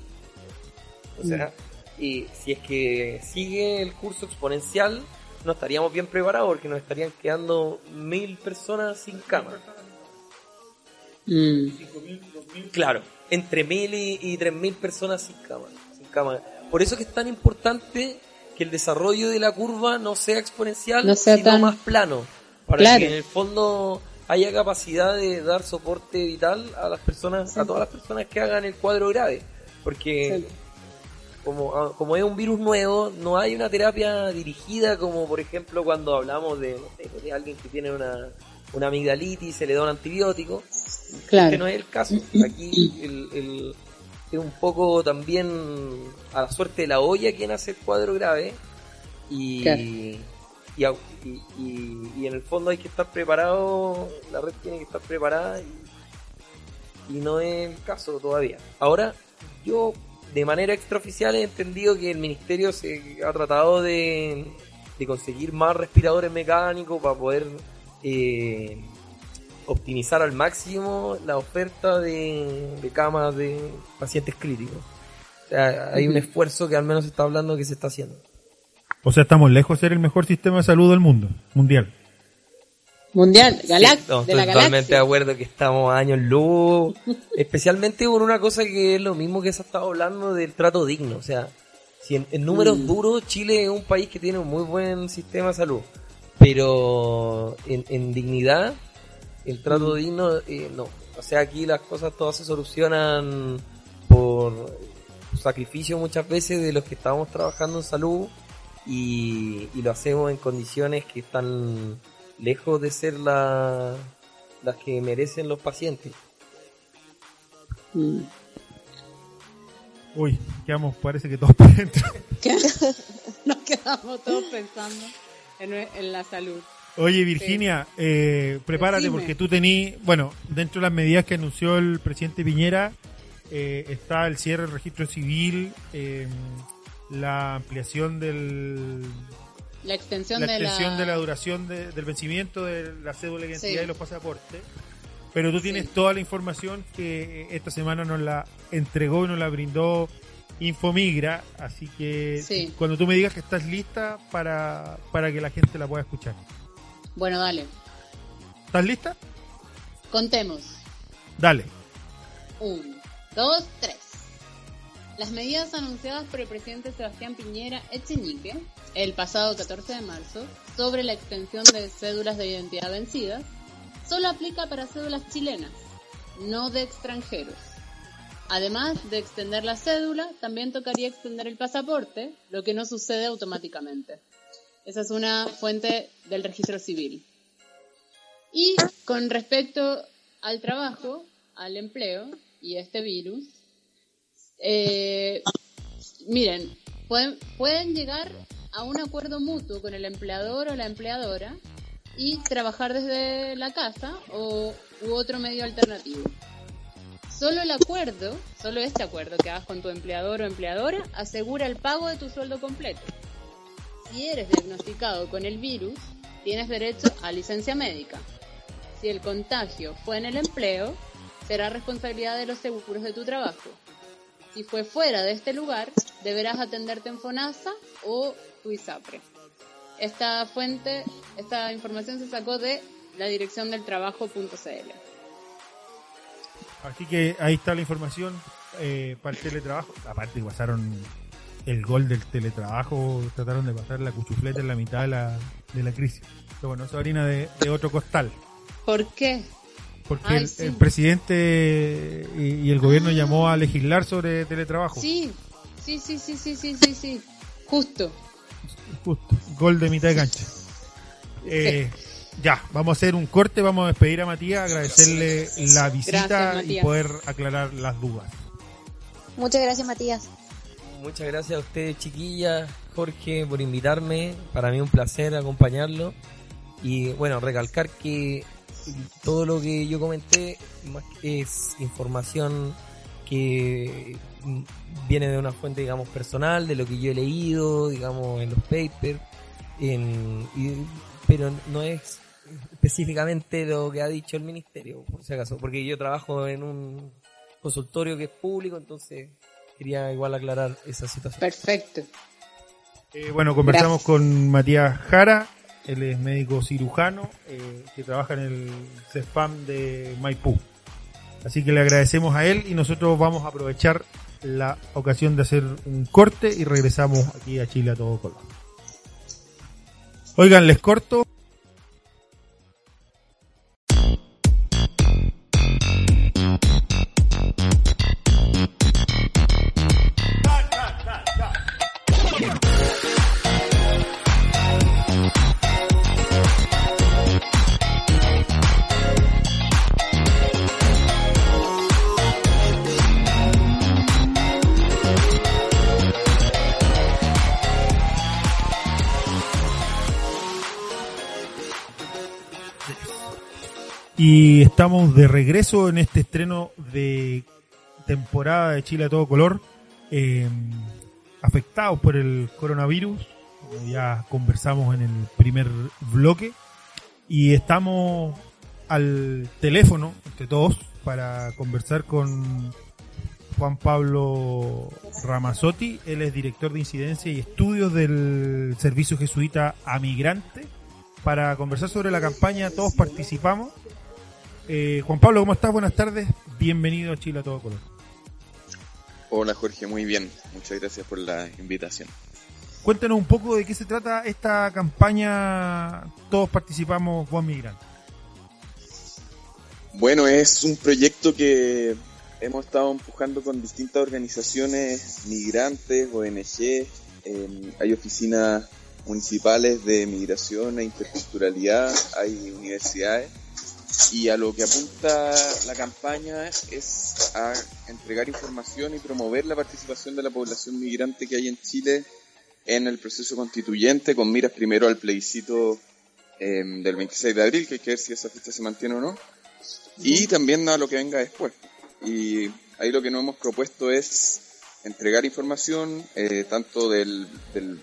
O sea, y si es que sigue el curso exponencial, no estaríamos bien preparados porque nos estarían quedando 1.000 personas sin cama. Mm. Claro, entre mil y, y tres mil personas sin cama, sin cama. Por eso que es tan importante que el desarrollo de la curva no sea exponencial, No sea sino tan- más plano, para Claro. que en el fondo haya capacidad de dar soporte vital a las personas, Sí. a todas las personas que hagan el cuadro grave, porque como, ah, como es un virus nuevo, no hay una terapia dirigida como por ejemplo cuando hablamos de, no sé, de alguien que tiene una, una amigdalitis se le da un antibiótico. Claro. Este no es el caso. Aquí el, el- es un poco también a la suerte de la olla quien hace el cuadro grave y, Claro. y, y- y- y en el fondo hay que estar preparado, la red tiene que estar preparada y, y no es el caso todavía. Ahora, yo de manera extraoficial he entendido que el ministerio se ha tratado de, de conseguir más respiradores mecánicos para poder eh, optimizar al máximo la oferta de, de camas de pacientes críticos. O sea, hay un esfuerzo que al menos se está hablando que se está haciendo. O sea, estamos lejos de ser el mejor sistema de salud del mundo, mundial. Mundial, galax Sí, no, de la estoy totalmente de acuerdo que estamos a años luz, especialmente por una cosa que es lo mismo que se ha estado hablando del trato digno, o sea, Si en, en números Mm. duros, Chile es un país que tiene un muy buen sistema de salud. Pero en, en dignidad, el trato Mm. digno, eh, no. O sea, aquí las cosas todas se solucionan por sacrificio muchas veces de los que estamos trabajando en salud y, y lo hacemos en condiciones que están lejos de ser la- las que merecen los pacientes. Mm. Uy, quedamos, parece que todos por dentro. Que- Nos quedamos todos pensando en, en la salud. Oye, Virginia, eh, prepárate Decime. porque tú tení, bueno, dentro de las medidas que anunció el presidente Piñera, eh, está el cierre del registro civil, eh, la ampliación del La extensión, la de, extensión la... de la duración de- del vencimiento de la cédula de identidad Sí. y los pasaportes. Pero tú tienes Sí. toda la información que esta semana nos la entregó y nos la brindó Infomigra, así que Sí. cuando tú me digas que estás lista para, para que la gente la pueda escuchar. Bueno, dale. ¿Estás lista? Contemos. Dale. Un, dos, tres. Las medidas anunciadas por el presidente Sebastián Piñera Echenique el pasado 14 de marzo sobre la extensión de cédulas de identidad vencidas solo aplica para cédulas chilenas, no de extranjeros. Además de extender la cédula, también tocaría extender el pasaporte, lo que no sucede automáticamente. Esa es una fuente del registro civil. Y con respecto al trabajo, al empleo y este virus, eh, miren, pueden, pueden llegar a un acuerdo mutuo con el empleador o la empleadora y trabajar desde la casa o u otro medio alternativo. Solo el acuerdo, solo este acuerdo que hagas con tu empleador o empleadora, asegura el pago de tu sueldo completo. Si eres diagnosticado con el virus, tienes derecho a licencia médica. Si el contagio fue en el empleo, será responsabilidad de los seguros de tu trabajo. Si fue fuera de este lugar, deberás atenderte en FONASA o tu. Esta fuente, esta información se sacó de la dirección del trabajo.cl. Así que ahí está la información eh, para el teletrabajo. Aparte pasaron el gol del teletrabajo, trataron de pasar la cuchufleta en la mitad de la, de la crisis. Pero bueno, eso es harina de, de otro costal. ¿Por qué? Porque Ay, el, sí. el presidente y, y el gobierno llamó a legislar sobre teletrabajo. Sí, sí, sí, sí, sí, sí, sí, sí. Justo. Justo, gol de mitad de cancha. Eh, ya, vamos a hacer un corte, vamos a despedir a Matías, agradecerle la visita Gracias, y poder aclarar las dudas. Muchas gracias, Matías. Muchas gracias a ustedes, chiquillas, Jorge, por invitarme. Para mí un placer acompañarlo. Y bueno, recalcar que todo lo que yo comenté es información que mm, viene de una fuente, digamos, personal, de lo que yo he leído, digamos, en los papers, en, y- pero no es específicamente lo que ha dicho el ministerio, por si acaso, porque yo trabajo en un consultorio que es público, entonces quería igual aclarar esa situación. Perfecto. Eh, bueno, conversamos Gracias. con Matías Jara, él es médico cirujano eh, que trabaja en el CESPAM de Maipú. Así que le agradecemos a él y nosotros vamos a aprovechar la ocasión de hacer un corte y regresamos aquí a Chile a todo color. Oigan, les corto. Y estamos de regreso en este estreno de temporada de Chile a todo color, eh, afectados por el coronavirus, ya conversamos en el primer bloque, y estamos al teléfono entre todos para conversar con Juan Pablo Ramazotti, él es director de incidencia y estudios del Servicio Jesuita a Migrante, para conversar sobre la campaña Todos Participamos. Eh, Juan Pablo, ¿cómo estás? Buenas tardes. Bienvenido a Chile a todo color. Hola Jorge, muy bien. Muchas gracias por la invitación. Cuéntanos un poco de qué se trata esta campaña Todos participamos Buen Migrante. Bueno, es un proyecto que hemos estado empujando con distintas organizaciones migrantes, ONG, hay oficinas municipales de migración e interculturalidad, hay universidades y a lo que apunta la campaña es a entregar información y promover la participación de la población migrante que hay en Chile en el proceso constituyente con miras primero al plebiscito em, del 26 de abril, que hay que ver si esa fecha se mantiene o no, y también a lo que venga después. Y ahí lo que nos hemos propuesto es entregar información eh, tanto del,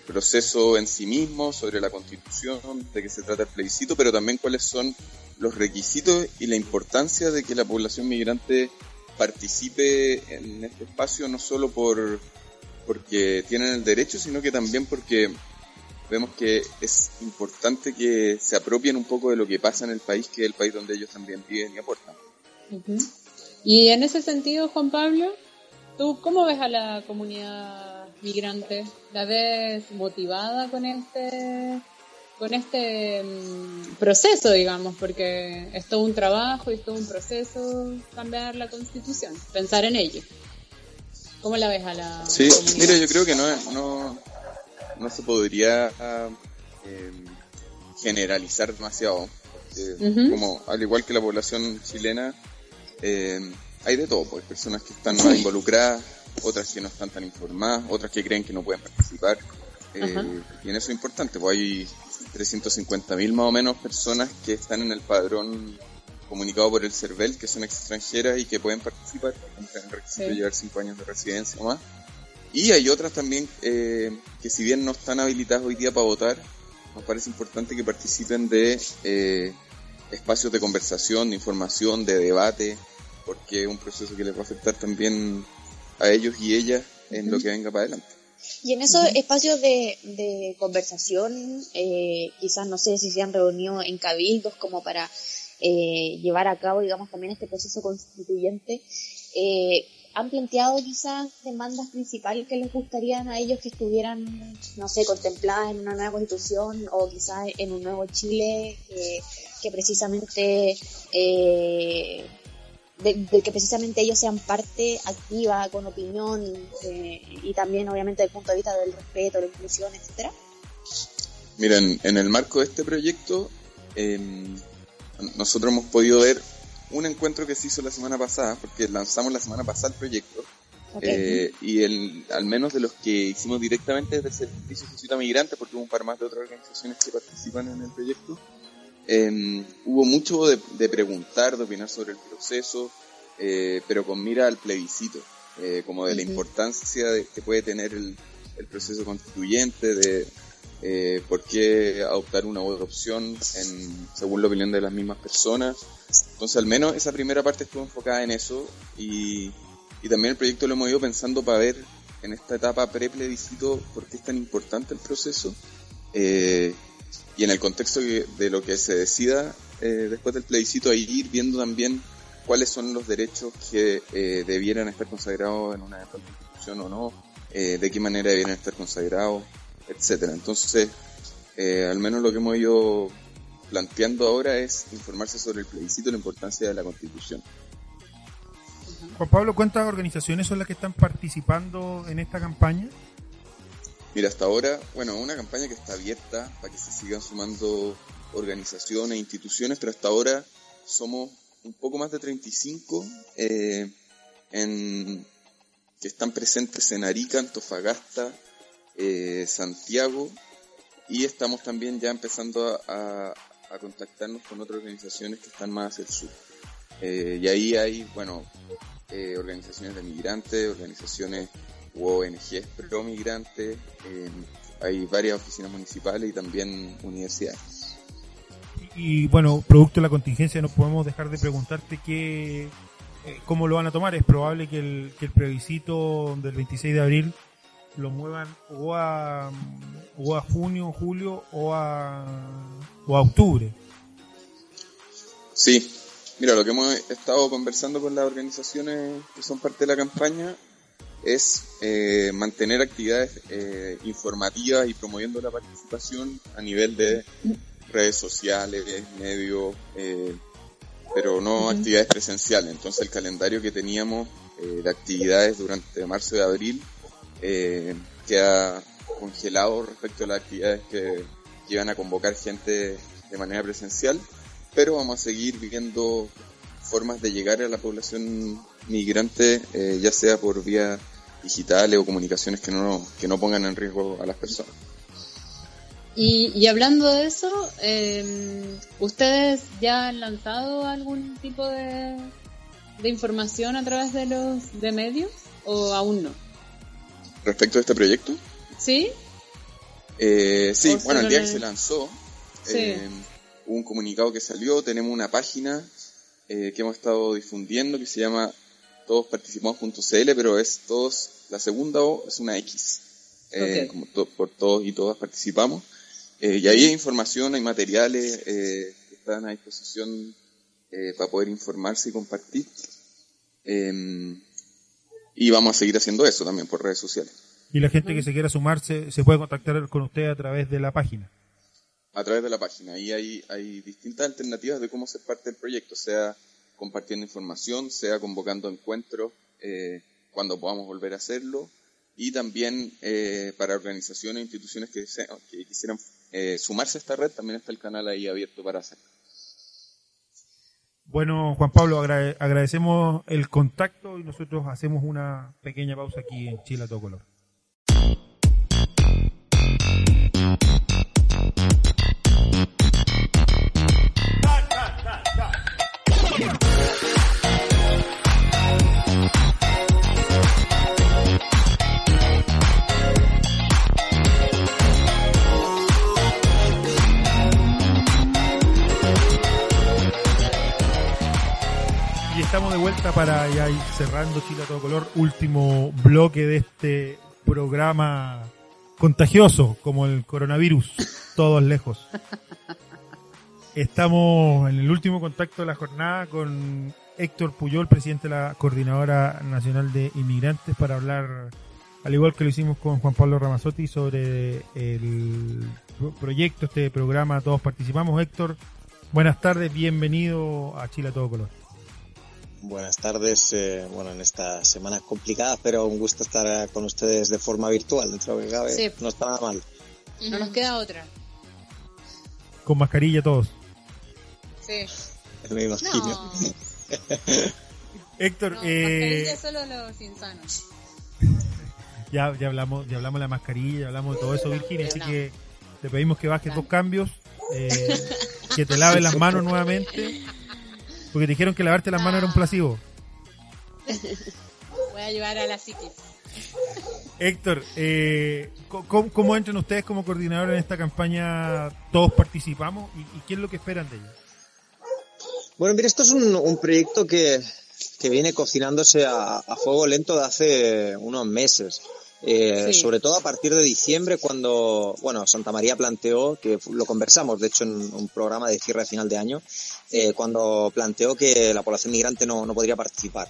proceso en sí mismo, sobre la constitución, de qué se trata el plebiscito, pero también cuáles son los requisitos y la importancia de que la población migrante participe en este espacio no solo por porque tienen el derecho, sino que también porque vemos que es importante que se apropien un poco de lo que pasa en el país, que es el país donde ellos también viven y aportan. Y en ese sentido, Juan Pablo, ¿tú cómo ves a la comunidad migrante? ¿La ves motivada con este con este mm, proceso, digamos, porque es todo un trabajo y es todo un proceso cambiar la constitución, pensar en ello. ¿Cómo la ves a la Sí, mira, yo creo que no, no, no se podría em, generalizar demasiado. Como al igual que la población chilena, em, hay de todo, pues personas que están más involucradas, otras que no están tan informadas, otras que creen que no pueden participar. Eh, y en eso es importante, pues hay 350.000 más o menos personas que están en el padrón comunicado por el CERVEL, que son extranjeras y que pueden participar, tienen requisito de llevar 5 años de residencia o más. Y hay otras también eh, que si bien no están habilitadas hoy día para votar, nos parece importante que participen de eh, espacios de conversación, de información, de debate, porque es un proceso que les va a afectar también a ellos y ellas en lo que venga para adelante. Y en esos espacios de, conversación, eh, quizás no sé si se han reunido en cabildos como para llevar a cabo, digamos, también este proceso constituyente. Eh, han planteado quizás demandas principales que les gustarían a ellos que estuvieran, no sé, contempladas en una nueva constitución o quizás en un nuevo Chile que precisamente eh, de, que precisamente ellos sean parte activa, con opinión eh, y también obviamente desde el punto de vista del respeto, la inclusión, etcétera. Miren, en el marco de este proyecto, em, nosotros hemos podido ver un encuentro que se hizo la semana pasada, porque lanzamos la semana pasada el proyecto, eh, y el, al menos de los que hicimos directamente desde el Servicio Sociedad Migrante, porque hubo un par más de otras organizaciones que participan en el proyecto, em, hubo mucho de, preguntar, de opinar sobre el proceso, eh, pero con mira al plebiscito, eh, como de la importancia de, que puede tener el, el proceso constituyente, de eh, por qué adoptar una u otra opción en, según la opinión de las mismas personas. Entonces, al menos esa primera parte estuvo enfocada en eso y, y también el proyecto lo hemos ido pensando para ver en esta etapa pre-plebiscito por qué es tan importante el proceso eh, y en el contexto de lo que se decida eh, después del plebiscito, ahí ir viendo también cuáles son los derechos que eh, debieran estar consagrados en una constitución o no, eh, de qué manera debieran estar consagrados, etcétera. Entonces, eh, al menos lo que hemos ido planteando ahora es informarse sobre el plebiscito y la importancia de la Constitución. Juan Pablo, ¿cuántas organizaciones son las que están participando en esta campaña? Mira, hasta ahora, bueno, una campaña que está abierta para que se sigan sumando organizaciones e instituciones, pero hasta ahora somos un poco más de 35 eh, en, que están presentes en Arica, Antofagasta, eh, Santiago y estamos también ya empezando a, contactarnos con otras organizaciones que están más hacia el sur. Eh, y ahí hay, bueno, eh, organizaciones de migrantes, organizaciones u ONGs pro migrantes, hay varias oficinas municipales y también universidades. Y, bueno, producto de la contingencia no podemos dejar de preguntarte qué, cómo lo van a tomar. Es probable que el, que el plebiscito del 26 de abril lo muevan o a, o a junio, julio o a, o a octubre. Sí, mira, lo que hemos estado conversando con las organizaciones que son parte de la campaña es eh, mantener actividades eh, informativas y promoviendo la participación a nivel de redes sociales, medios, eh, pero no actividades presenciales. Entonces el calendario que teníamos de actividades durante marzo y abril queda congelado respecto a las actividades que, que iban a convocar gente de manera presencial, pero vamos a seguir viviendo formas de llegar a la población migrante, ya sea por vía digitales o comunicaciones que no, que no pongan en riesgo a las personas. Y, y hablando de eso, em, ¿ustedes ya han lanzado algún tipo de, de información a través de los de medios o aún no? Respecto a este proyecto. Sí. Eh, sí, bueno, el día que se lanzó, eh, hubo un comunicado que salió, tenemos una página eh, que hemos estado difundiendo que se llama todos participamos CL, pero es todos, la segunda O es una X. Eh, como por todos y todas participamos. Eh, y ahí hay información, hay materiales eh, que están a disposición para poder informarse y compartir. Em, y vamos a seguir haciendo eso también por redes sociales. Y la gente que se quiera sumarse se puede contactar con usted a través de la página. A través de la página. Ahí hay, hay distintas alternativas de cómo ser parte del proyecto, sea compartiendo información, sea convocando encuentros eh, cuando podamos volver a hacerlo y también eh, para organizaciones e instituciones que, que quisieran eh, sumarse a esta red, también está el canal ahí abierto para hacerlo. Bueno, Juan Pablo, agradecemos el contacto y nosotros hacemos una pequeña pausa aquí en Chile a todo color. Para ya ir cerrando Chile a todo color, último bloque de este programa contagioso como el coronavirus, todos lejos. Estamos en el último contacto de la jornada con Héctor Puyol, presidente de la Coordinadora Nacional de Inmigrantes, para hablar, al igual que lo hicimos con Juan Pablo Ramazotti, sobre el proyecto, este programa, todos participamos. Héctor, buenas tardes, bienvenido a Chile a todo color. Buenas tardes, eh, bueno, en estas semanas complicadas, pero un gusto estar eh, con ustedes de forma virtual, dentro de lo que cabe, no está nada mal. No nos queda otra. Con mascarilla todos. Sí. Me imagino. Héctor, no, eh... mascarilla solo los insanos. ya, ya hablamos, ya hablamos de la mascarilla, ya hablamos de todo eso, Virginia, así que te pedimos que bajes dos cambios, eh, que te laves las manos nuevamente porque te dijeron que lavarte las manos era un placebo. Voy a ayudar a la psiquis. Héctor, eh, ¿cómo, entran ustedes como coordinador en esta campaña? ¿Todos participamos? ¿Y, qué es lo que esperan de ellos? Bueno, mira, esto es un, proyecto que, viene cocinándose a, fuego lento de hace unos meses. Eh, sobre todo a partir de diciembre, cuando, bueno, Santa María planteó, que lo conversamos, de hecho, en un programa de cierre final de año, eh, cuando planteó que la población migrante no, no podría participar.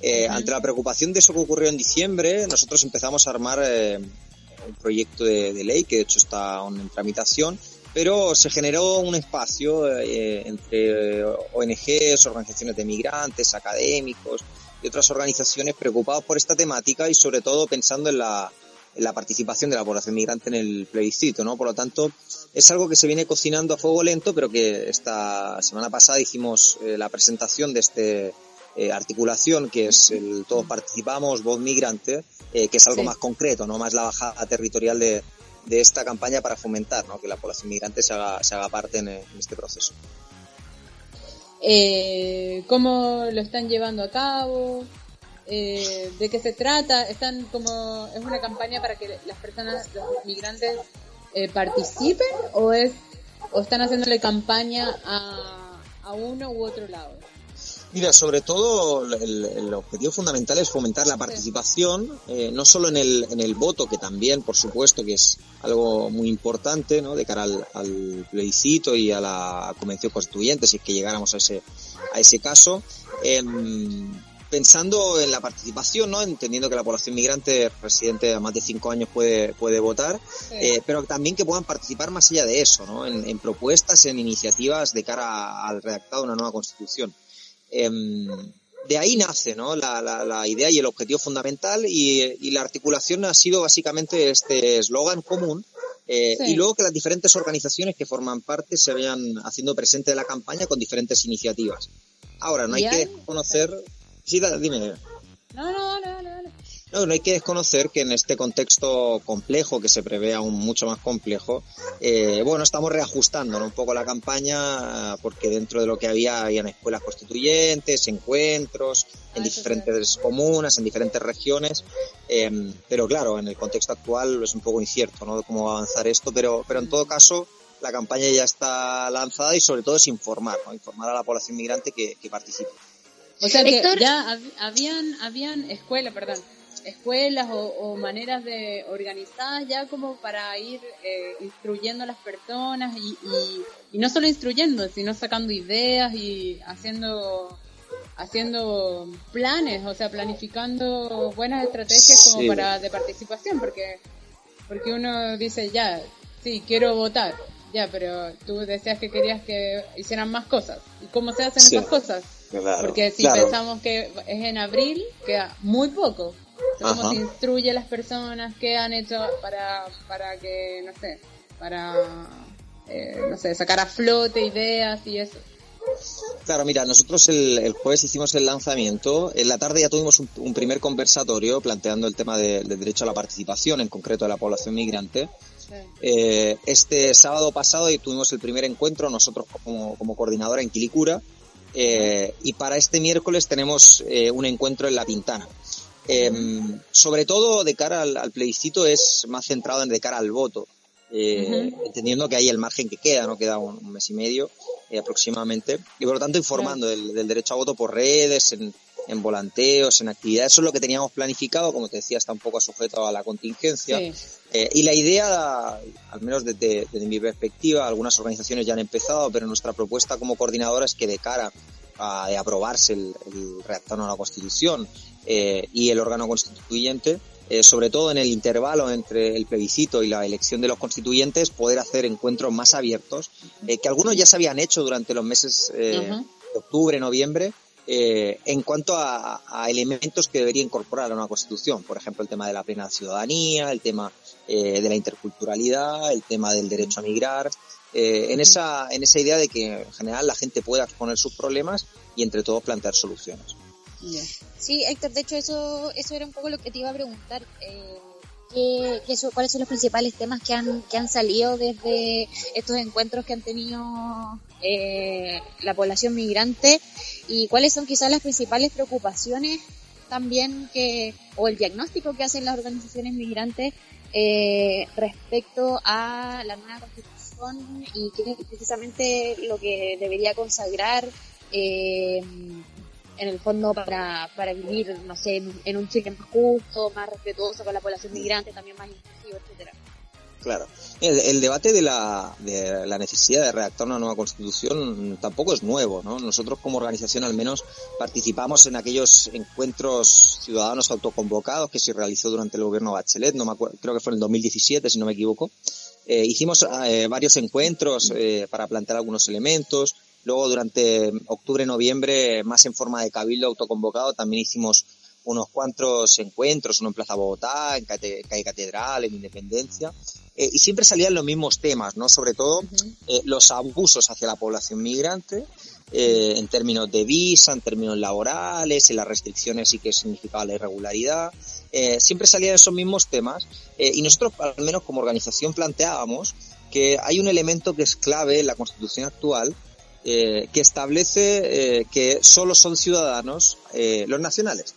Eh, ante la preocupación de eso que ocurrió en diciembre, nosotros empezamos a armar un proyecto de, de, ley, que de hecho está en tramitación, pero se generó un espacio entre ONGs, organizaciones de migrantes, académicos, y otras organizaciones preocupados por esta temática y sobre todo pensando en la, en la participación de la población migrante en el plebiscito, ¿no? Por lo tanto, es algo que se viene cocinando a fuego lento, pero que esta semana pasada hicimos eh, la presentación de este eh, articulación que es el Todos Participamos, Voz Migrante, eh, que es algo más concreto, no más la bajada territorial de, de esta campaña para fomentar ¿no? que la población migrante se haga, se haga parte en, en este proceso eh, cómo lo están llevando a cabo, eh, de qué se trata, están como es una campaña para que las personas, los migrantes eh, participen o es o están haciéndole campaña a, a uno u otro lado. Mira, sobre todo el, objetivo fundamental es fomentar la participación, eh, no solo en el, en el voto, que también, por supuesto, que es algo muy importante, ¿no? De cara al, plebiscito y a la convención constituyente, si es que llegáramos a ese, a ese caso, em, pensando en la participación, ¿no? entendiendo que la población migrante residente de más de cinco años puede, puede votar, eh, pero también que puedan participar más allá de eso, ¿no? en, propuestas, en iniciativas de cara al redactado de una nueva constitución. Em, de ahí nace ¿no? la, la, idea y el objetivo fundamental y, y la articulación ha sido básicamente este eslogan común eh, y luego que las diferentes organizaciones que forman parte se vayan haciendo presente de la campaña con diferentes iniciativas. Ahora, no hay que desconocer... Sí, dime. No, no, no, no. No, no hay que desconocer que en este contexto complejo, que se prevé aún mucho más complejo, eh, bueno, estamos reajustando un poco la campaña porque dentro de lo que había habían escuelas constituyentes, encuentros en ah, diferentes comunas, en diferentes regiones, em, pero claro, en el contexto actual es un poco incierto, ¿no? Cómo va a avanzar esto, pero, pero en todo caso, la campaña ya está lanzada y sobre todo es informar, ¿no? Informar a la población migrante que, que participe. O sea que ya habían, habían escuelas, perdón, escuelas o, maneras de organizadas ya como para ir eh, instruyendo a las personas y, y, no solo instruyendo, sino sacando ideas y haciendo haciendo planes, o sea, planificando buenas estrategias como para de participación, porque porque uno dice ya, sí, quiero votar, ya, pero tú decías que querías que hicieran más cosas. ¿Y cómo se hacen esas cosas? porque si pensamos que es en abril, queda muy poco cómo se instruye a las personas, qué han hecho para, para que, no sé, para, eh, no sé, sacar a flote ideas y eso. Claro, mira, nosotros el, jueves hicimos el lanzamiento. En la tarde ya tuvimos un, primer conversatorio planteando el tema del derecho a la participación, en concreto de la población migrante. Eh, este sábado pasado tuvimos el primer encuentro nosotros como, como coordinadora en Quilicura. Eh, y para este miércoles tenemos un encuentro en La Pintana. Em, sobre todo de cara al, plebiscito es más centrado en de cara al voto, eh, entendiendo que hay el margen que queda, no queda un, mes y medio eh, aproximadamente, y por lo tanto informando del, derecho a voto por redes, en, volanteos, en actividades, eso es lo que teníamos planificado, como te decía, está un poco sujeto a la contingencia. Eh, y la idea, al menos desde, mi perspectiva, algunas organizaciones ya han empezado, pero nuestra propuesta como coordinadora es que de cara a aprobarse el, el redactado a la Constitución eh, y el órgano constituyente, eh, sobre todo en el intervalo entre el plebiscito y la elección de los constituyentes, poder hacer encuentros más abiertos, eh, que algunos ya se habían hecho durante los meses de octubre, noviembre, en cuanto a, elementos que debería incorporar a una constitución, por ejemplo, el tema de la plena ciudadanía, el tema de la interculturalidad, el tema del derecho a migrar, en, esa, en esa idea de que en general la gente pueda exponer sus problemas y entre todos plantear soluciones. Sí, Héctor, de hecho eso, eso era un poco lo que te iba a preguntar. Eh, ¿qué, ¿Cuáles son los principales temas que han, que han salido desde estos encuentros que han tenido eh, la población migrante? ¿Y cuáles son quizás las principales preocupaciones también que, o el diagnóstico que hacen las organizaciones migrantes eh, respecto a la nueva constitución y qué es precisamente lo que debería consagrar eh, en el fondo para, para vivir, no sé, en, un Chile más justo, más respetuoso con la población migrante, también más inclusivo, etcétera. Claro. El, debate de la, de la necesidad de redactar una nueva constitución tampoco es nuevo, ¿no? Nosotros como organización al menos participamos en aquellos encuentros ciudadanos autoconvocados que se realizó durante el gobierno Bachelet, no me acuerdo, creo que fue en el 2017 si no me equivoco. Eh, hicimos eh, varios encuentros eh, para plantear algunos elementos, Luego durante octubre, noviembre, más en forma de cabildo autoconvocado, también hicimos unos cuantos encuentros, uno en Plaza Bogotá, en Calle Catedral, en Independencia, eh, y siempre salían los mismos temas, ¿no? Sobre todo eh, los abusos hacia la población migrante, eh, en términos de visa, en términos laborales, en las restricciones y qué significaba la irregularidad. siempre salían esos mismos temas y nosotros, al menos como organización, planteábamos que hay un elemento que es clave en la Constitución actual, que establece que solo son ciudadanos los nacionales.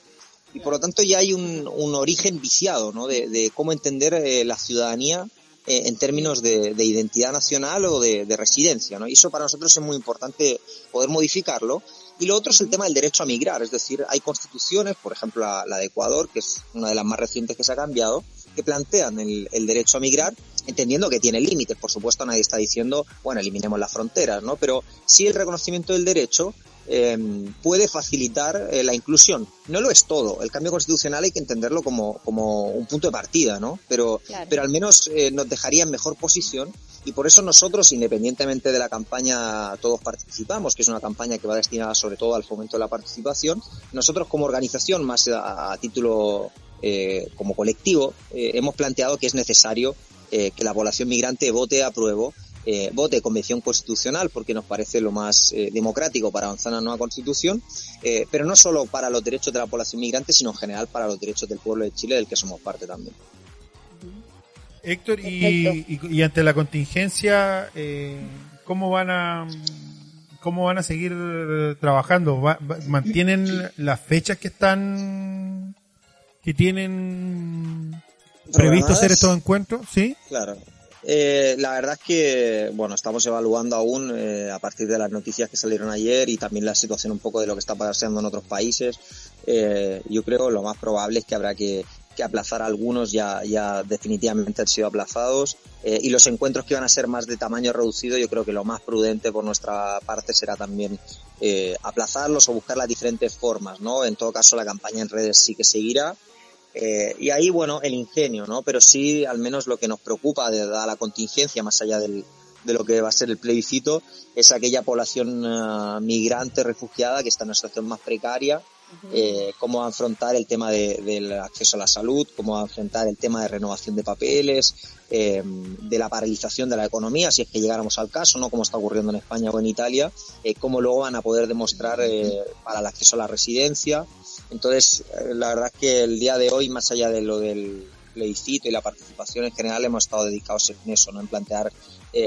Y por lo tanto ya hay un, origen viciado ¿no? de, cómo entender la ciudadanía en términos de, identidad nacional o de, residencia. ¿no? Y eso para nosotros es muy importante poder modificarlo. Y lo otro es el tema del derecho a migrar, es decir, hay constituciones, por ejemplo la, de Ecuador, que es una de las más recientes que se ha cambiado, que plantean el, el derecho a migrar entendiendo que tiene límites. Por supuesto, nadie está diciendo, bueno, eliminemos las fronteras, ¿no? Pero sí el reconocimiento del derecho em, puede facilitar eh, la inclusión. No lo es todo. El cambio constitucional hay que entenderlo como, como un punto de partida, ¿no? Pero, pero al menos eh, nos dejaría en mejor posición y por eso nosotros, independientemente de la campaña, todos participamos, que es una campaña que va destinada sobre todo al fomento de la participación. Nosotros como organización, más a, título eh, como colectivo, eh, hemos planteado que es necesario eh, que la población migrante vote a prueba, vote convención constitucional porque nos parece lo más democrático para avanzar en la nueva constitución, pero no solo para los derechos de la población migrante, sino en general para los derechos del pueblo de Chile, del que somos parte también. Héctor, y, ante la contingencia, eh, ¿cómo van a cómo van a seguir trabajando? ¿Mantienen las fechas que están que tienen previsto hacer estos encuentros? Sí. Claro. Eh, la verdad es que, bueno, estamos evaluando aún eh, a partir de las noticias que salieron ayer y también la situación un poco de lo que está pasando en otros países. Eh, yo creo lo más probable es que habrá que que aplazar algunos ya, ya definitivamente han sido aplazados eh, y los encuentros que van a ser más de tamaño reducido yo creo que lo más prudente por nuestra parte será también aplazarlos o buscar las diferentes formas, ¿no? En todo caso la campaña en redes sí que seguirá eh, y ahí, bueno, el ingenio, ¿no? Pero sí, al menos lo que nos preocupa de la contingencia, más allá del, de lo que va a ser el plebiscito, es aquella población migrante, refugiada, que está en una situación más precaria eh, cómo afrontar el tema del acceso a la salud, cómo afrontar el tema de renovación de papeles, eh, de la paralización de la economía, si es que llegáramos al caso, no como está ocurriendo en España o en Italia, eh, cómo luego van a poder demostrar para el acceso a la residencia. Entonces, la verdad es que el día de hoy, más allá de lo del plebiscito y la participación en general, hemos estado dedicados en eso, ¿no? en plantear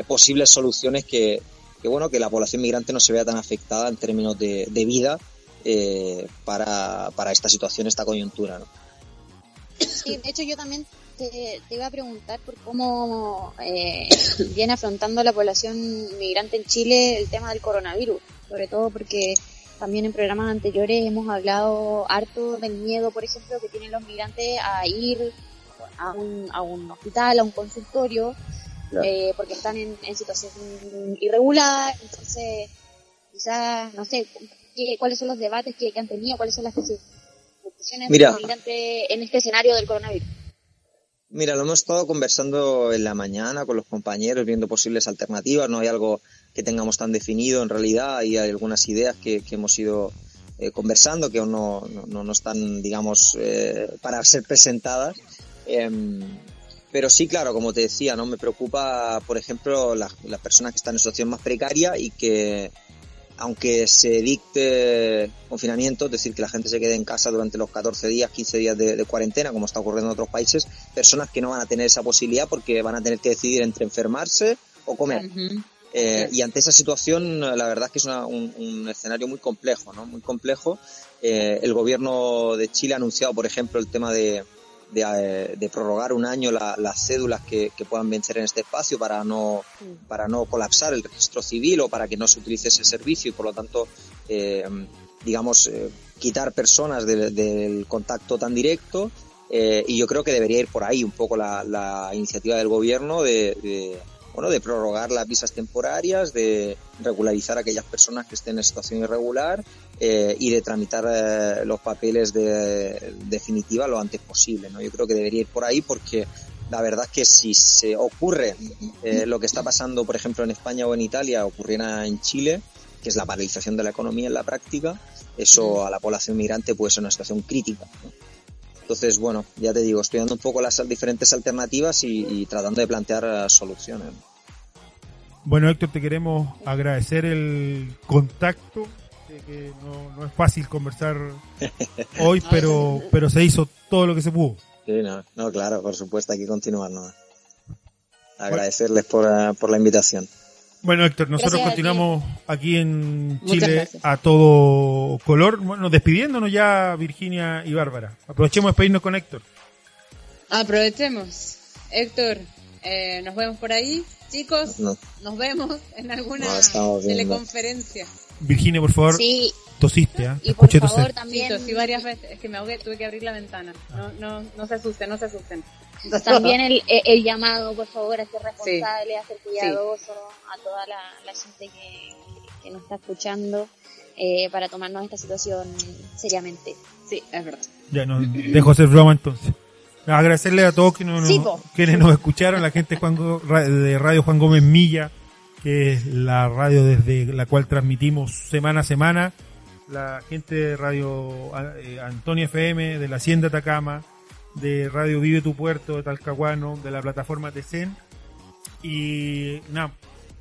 posibles soluciones que, bueno, que la población migrante no se vea tan afectada en términos de, vida eh, para, para esta situación, esta coyuntura. ¿no? Sí, de hecho yo también te, iba a preguntar por cómo eh, viene afrontando la población migrante en Chile el tema del coronavirus, sobre todo porque también en programas anteriores hemos hablado harto del miedo, por ejemplo, que tienen los migrantes a ir a un, a un hospital, a un consultorio, eh, porque están en, en situación irregular, entonces quizás, no sé, cuáles son los debates que, han tenido, cuáles son las discusiones en este escenario del coronavirus. Mira, lo hemos estado conversando en la mañana con los compañeros, viendo posibles alternativas. No hay algo que tengamos tan definido en realidad. Hay algunas ideas que, hemos ido eh, conversando que aún no, no, están, digamos, eh, para ser presentadas. Em, pero sí, claro, como te decía, no me preocupa, por ejemplo, las, las personas que están en situación más precaria y que aunque se dicte confinamiento, es decir, que la gente se quede en casa durante los 14 días, 15 días de, cuarentena, como está ocurriendo en otros países, personas que no van a tener esa posibilidad porque van a tener que decidir entre enfermarse o comer. Eh, y ante esa situación, la verdad es que es un, escenario muy complejo, ¿no? Muy complejo. Eh, el gobierno de Chile ha anunciado, por ejemplo, el tema de, eh, de, prorrogar un año las cédulas que, puedan vencer en este espacio para no, para no colapsar el registro civil o para que no se utilice ese servicio y por lo tanto, eh, digamos, quitar personas del contacto tan directo. y yo creo que debería ir por ahí un poco la, iniciativa del gobierno de bueno, de prorrogar las visas temporarias, de regularizar a aquellas personas que estén en situación irregular eh, y de tramitar eh, los papeles de definitiva lo antes posible. ¿no? Yo creo que debería ir por ahí porque la verdad es que si se ocurre eh, lo que está pasando, por ejemplo, en España o en Italia, ocurriera en Chile, que es la paralización de la economía en la práctica, eso a la población migrante puede ser una situación crítica. Entonces, bueno, ya te digo, estudiando un poco las diferentes alternativas y, tratando de plantear eh, soluciones. Bueno, Héctor, te queremos agradecer el contacto, que no, es fácil conversar hoy, pero, pero se hizo todo lo que se pudo. Sí, no, claro, por supuesto, hay que continuar. ¿no? Agradecerles por, eh, por la invitación. Bueno, Héctor, nosotros continuamos aquí en Chile a todo color. Bueno, despidiéndonos ya, Virginia y Bárbara. Aprovechemos de despedirnos con Héctor. Aprovechemos. Héctor, eh, nos vemos por ahí. Chicos, nos vemos en alguna teleconferencia. Virginia, por favor. Sí. Tosiste, ¿eh? Y por favor también. Sí, varias veces. Es que me ahogué, tuve que abrir la ventana. No, no, no se asusten, no se asusten. También el, el llamado, por favor, a ser responsable, a ser cuidadoso, a toda la, gente que, que, nos está escuchando. eh, para tomarnos esta situación seriamente. Sí, es verdad. Ya, no, dejo hacer broma entonces. Agradecerle a todos que nos, Sí, nos- po. quienes nos escucharon, la gente de Radio Juan Gómez Milla, que es la radio desde la cual transmitimos semana a semana, la gente de Radio eh, Antonia FM, de la Hacienda Atacama, de Radio Vive tu Puerto, de Talcahuano, de la plataforma TECEN, y nada,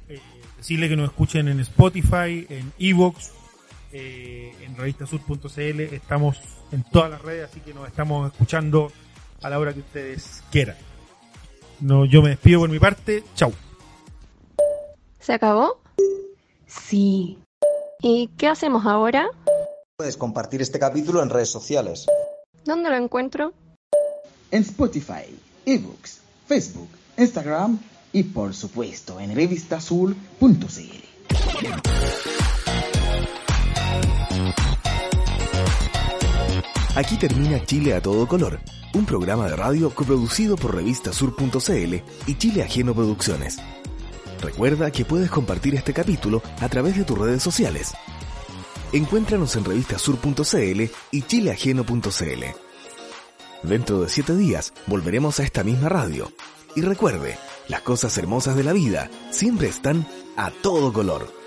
eh, decirle que nos escuchen en Spotify, en Evox, eh, en revistasur.cl, estamos en todas las redes, así que nos estamos escuchando a la hora que ustedes quieran. No, yo me despido por mi parte, chau. ¿Se acabó? Sí. ¿Y qué hacemos ahora? Puedes compartir este capítulo en redes sociales. ¿Dónde lo encuentro? En Spotify, ebooks, Facebook, Instagram y por supuesto en revistasur.cl. Aquí termina Chile a todo color, un programa de radio coproducido por revistasur.cl y Chile Ajeno Producciones. Recuerda que puedes compartir este capítulo a través de tus redes sociales. Encuéntranos en revistasur.cl y chileajeno.cl. Dentro de siete días volveremos a esta misma radio. Y recuerde, las cosas hermosas de la vida siempre están a todo color.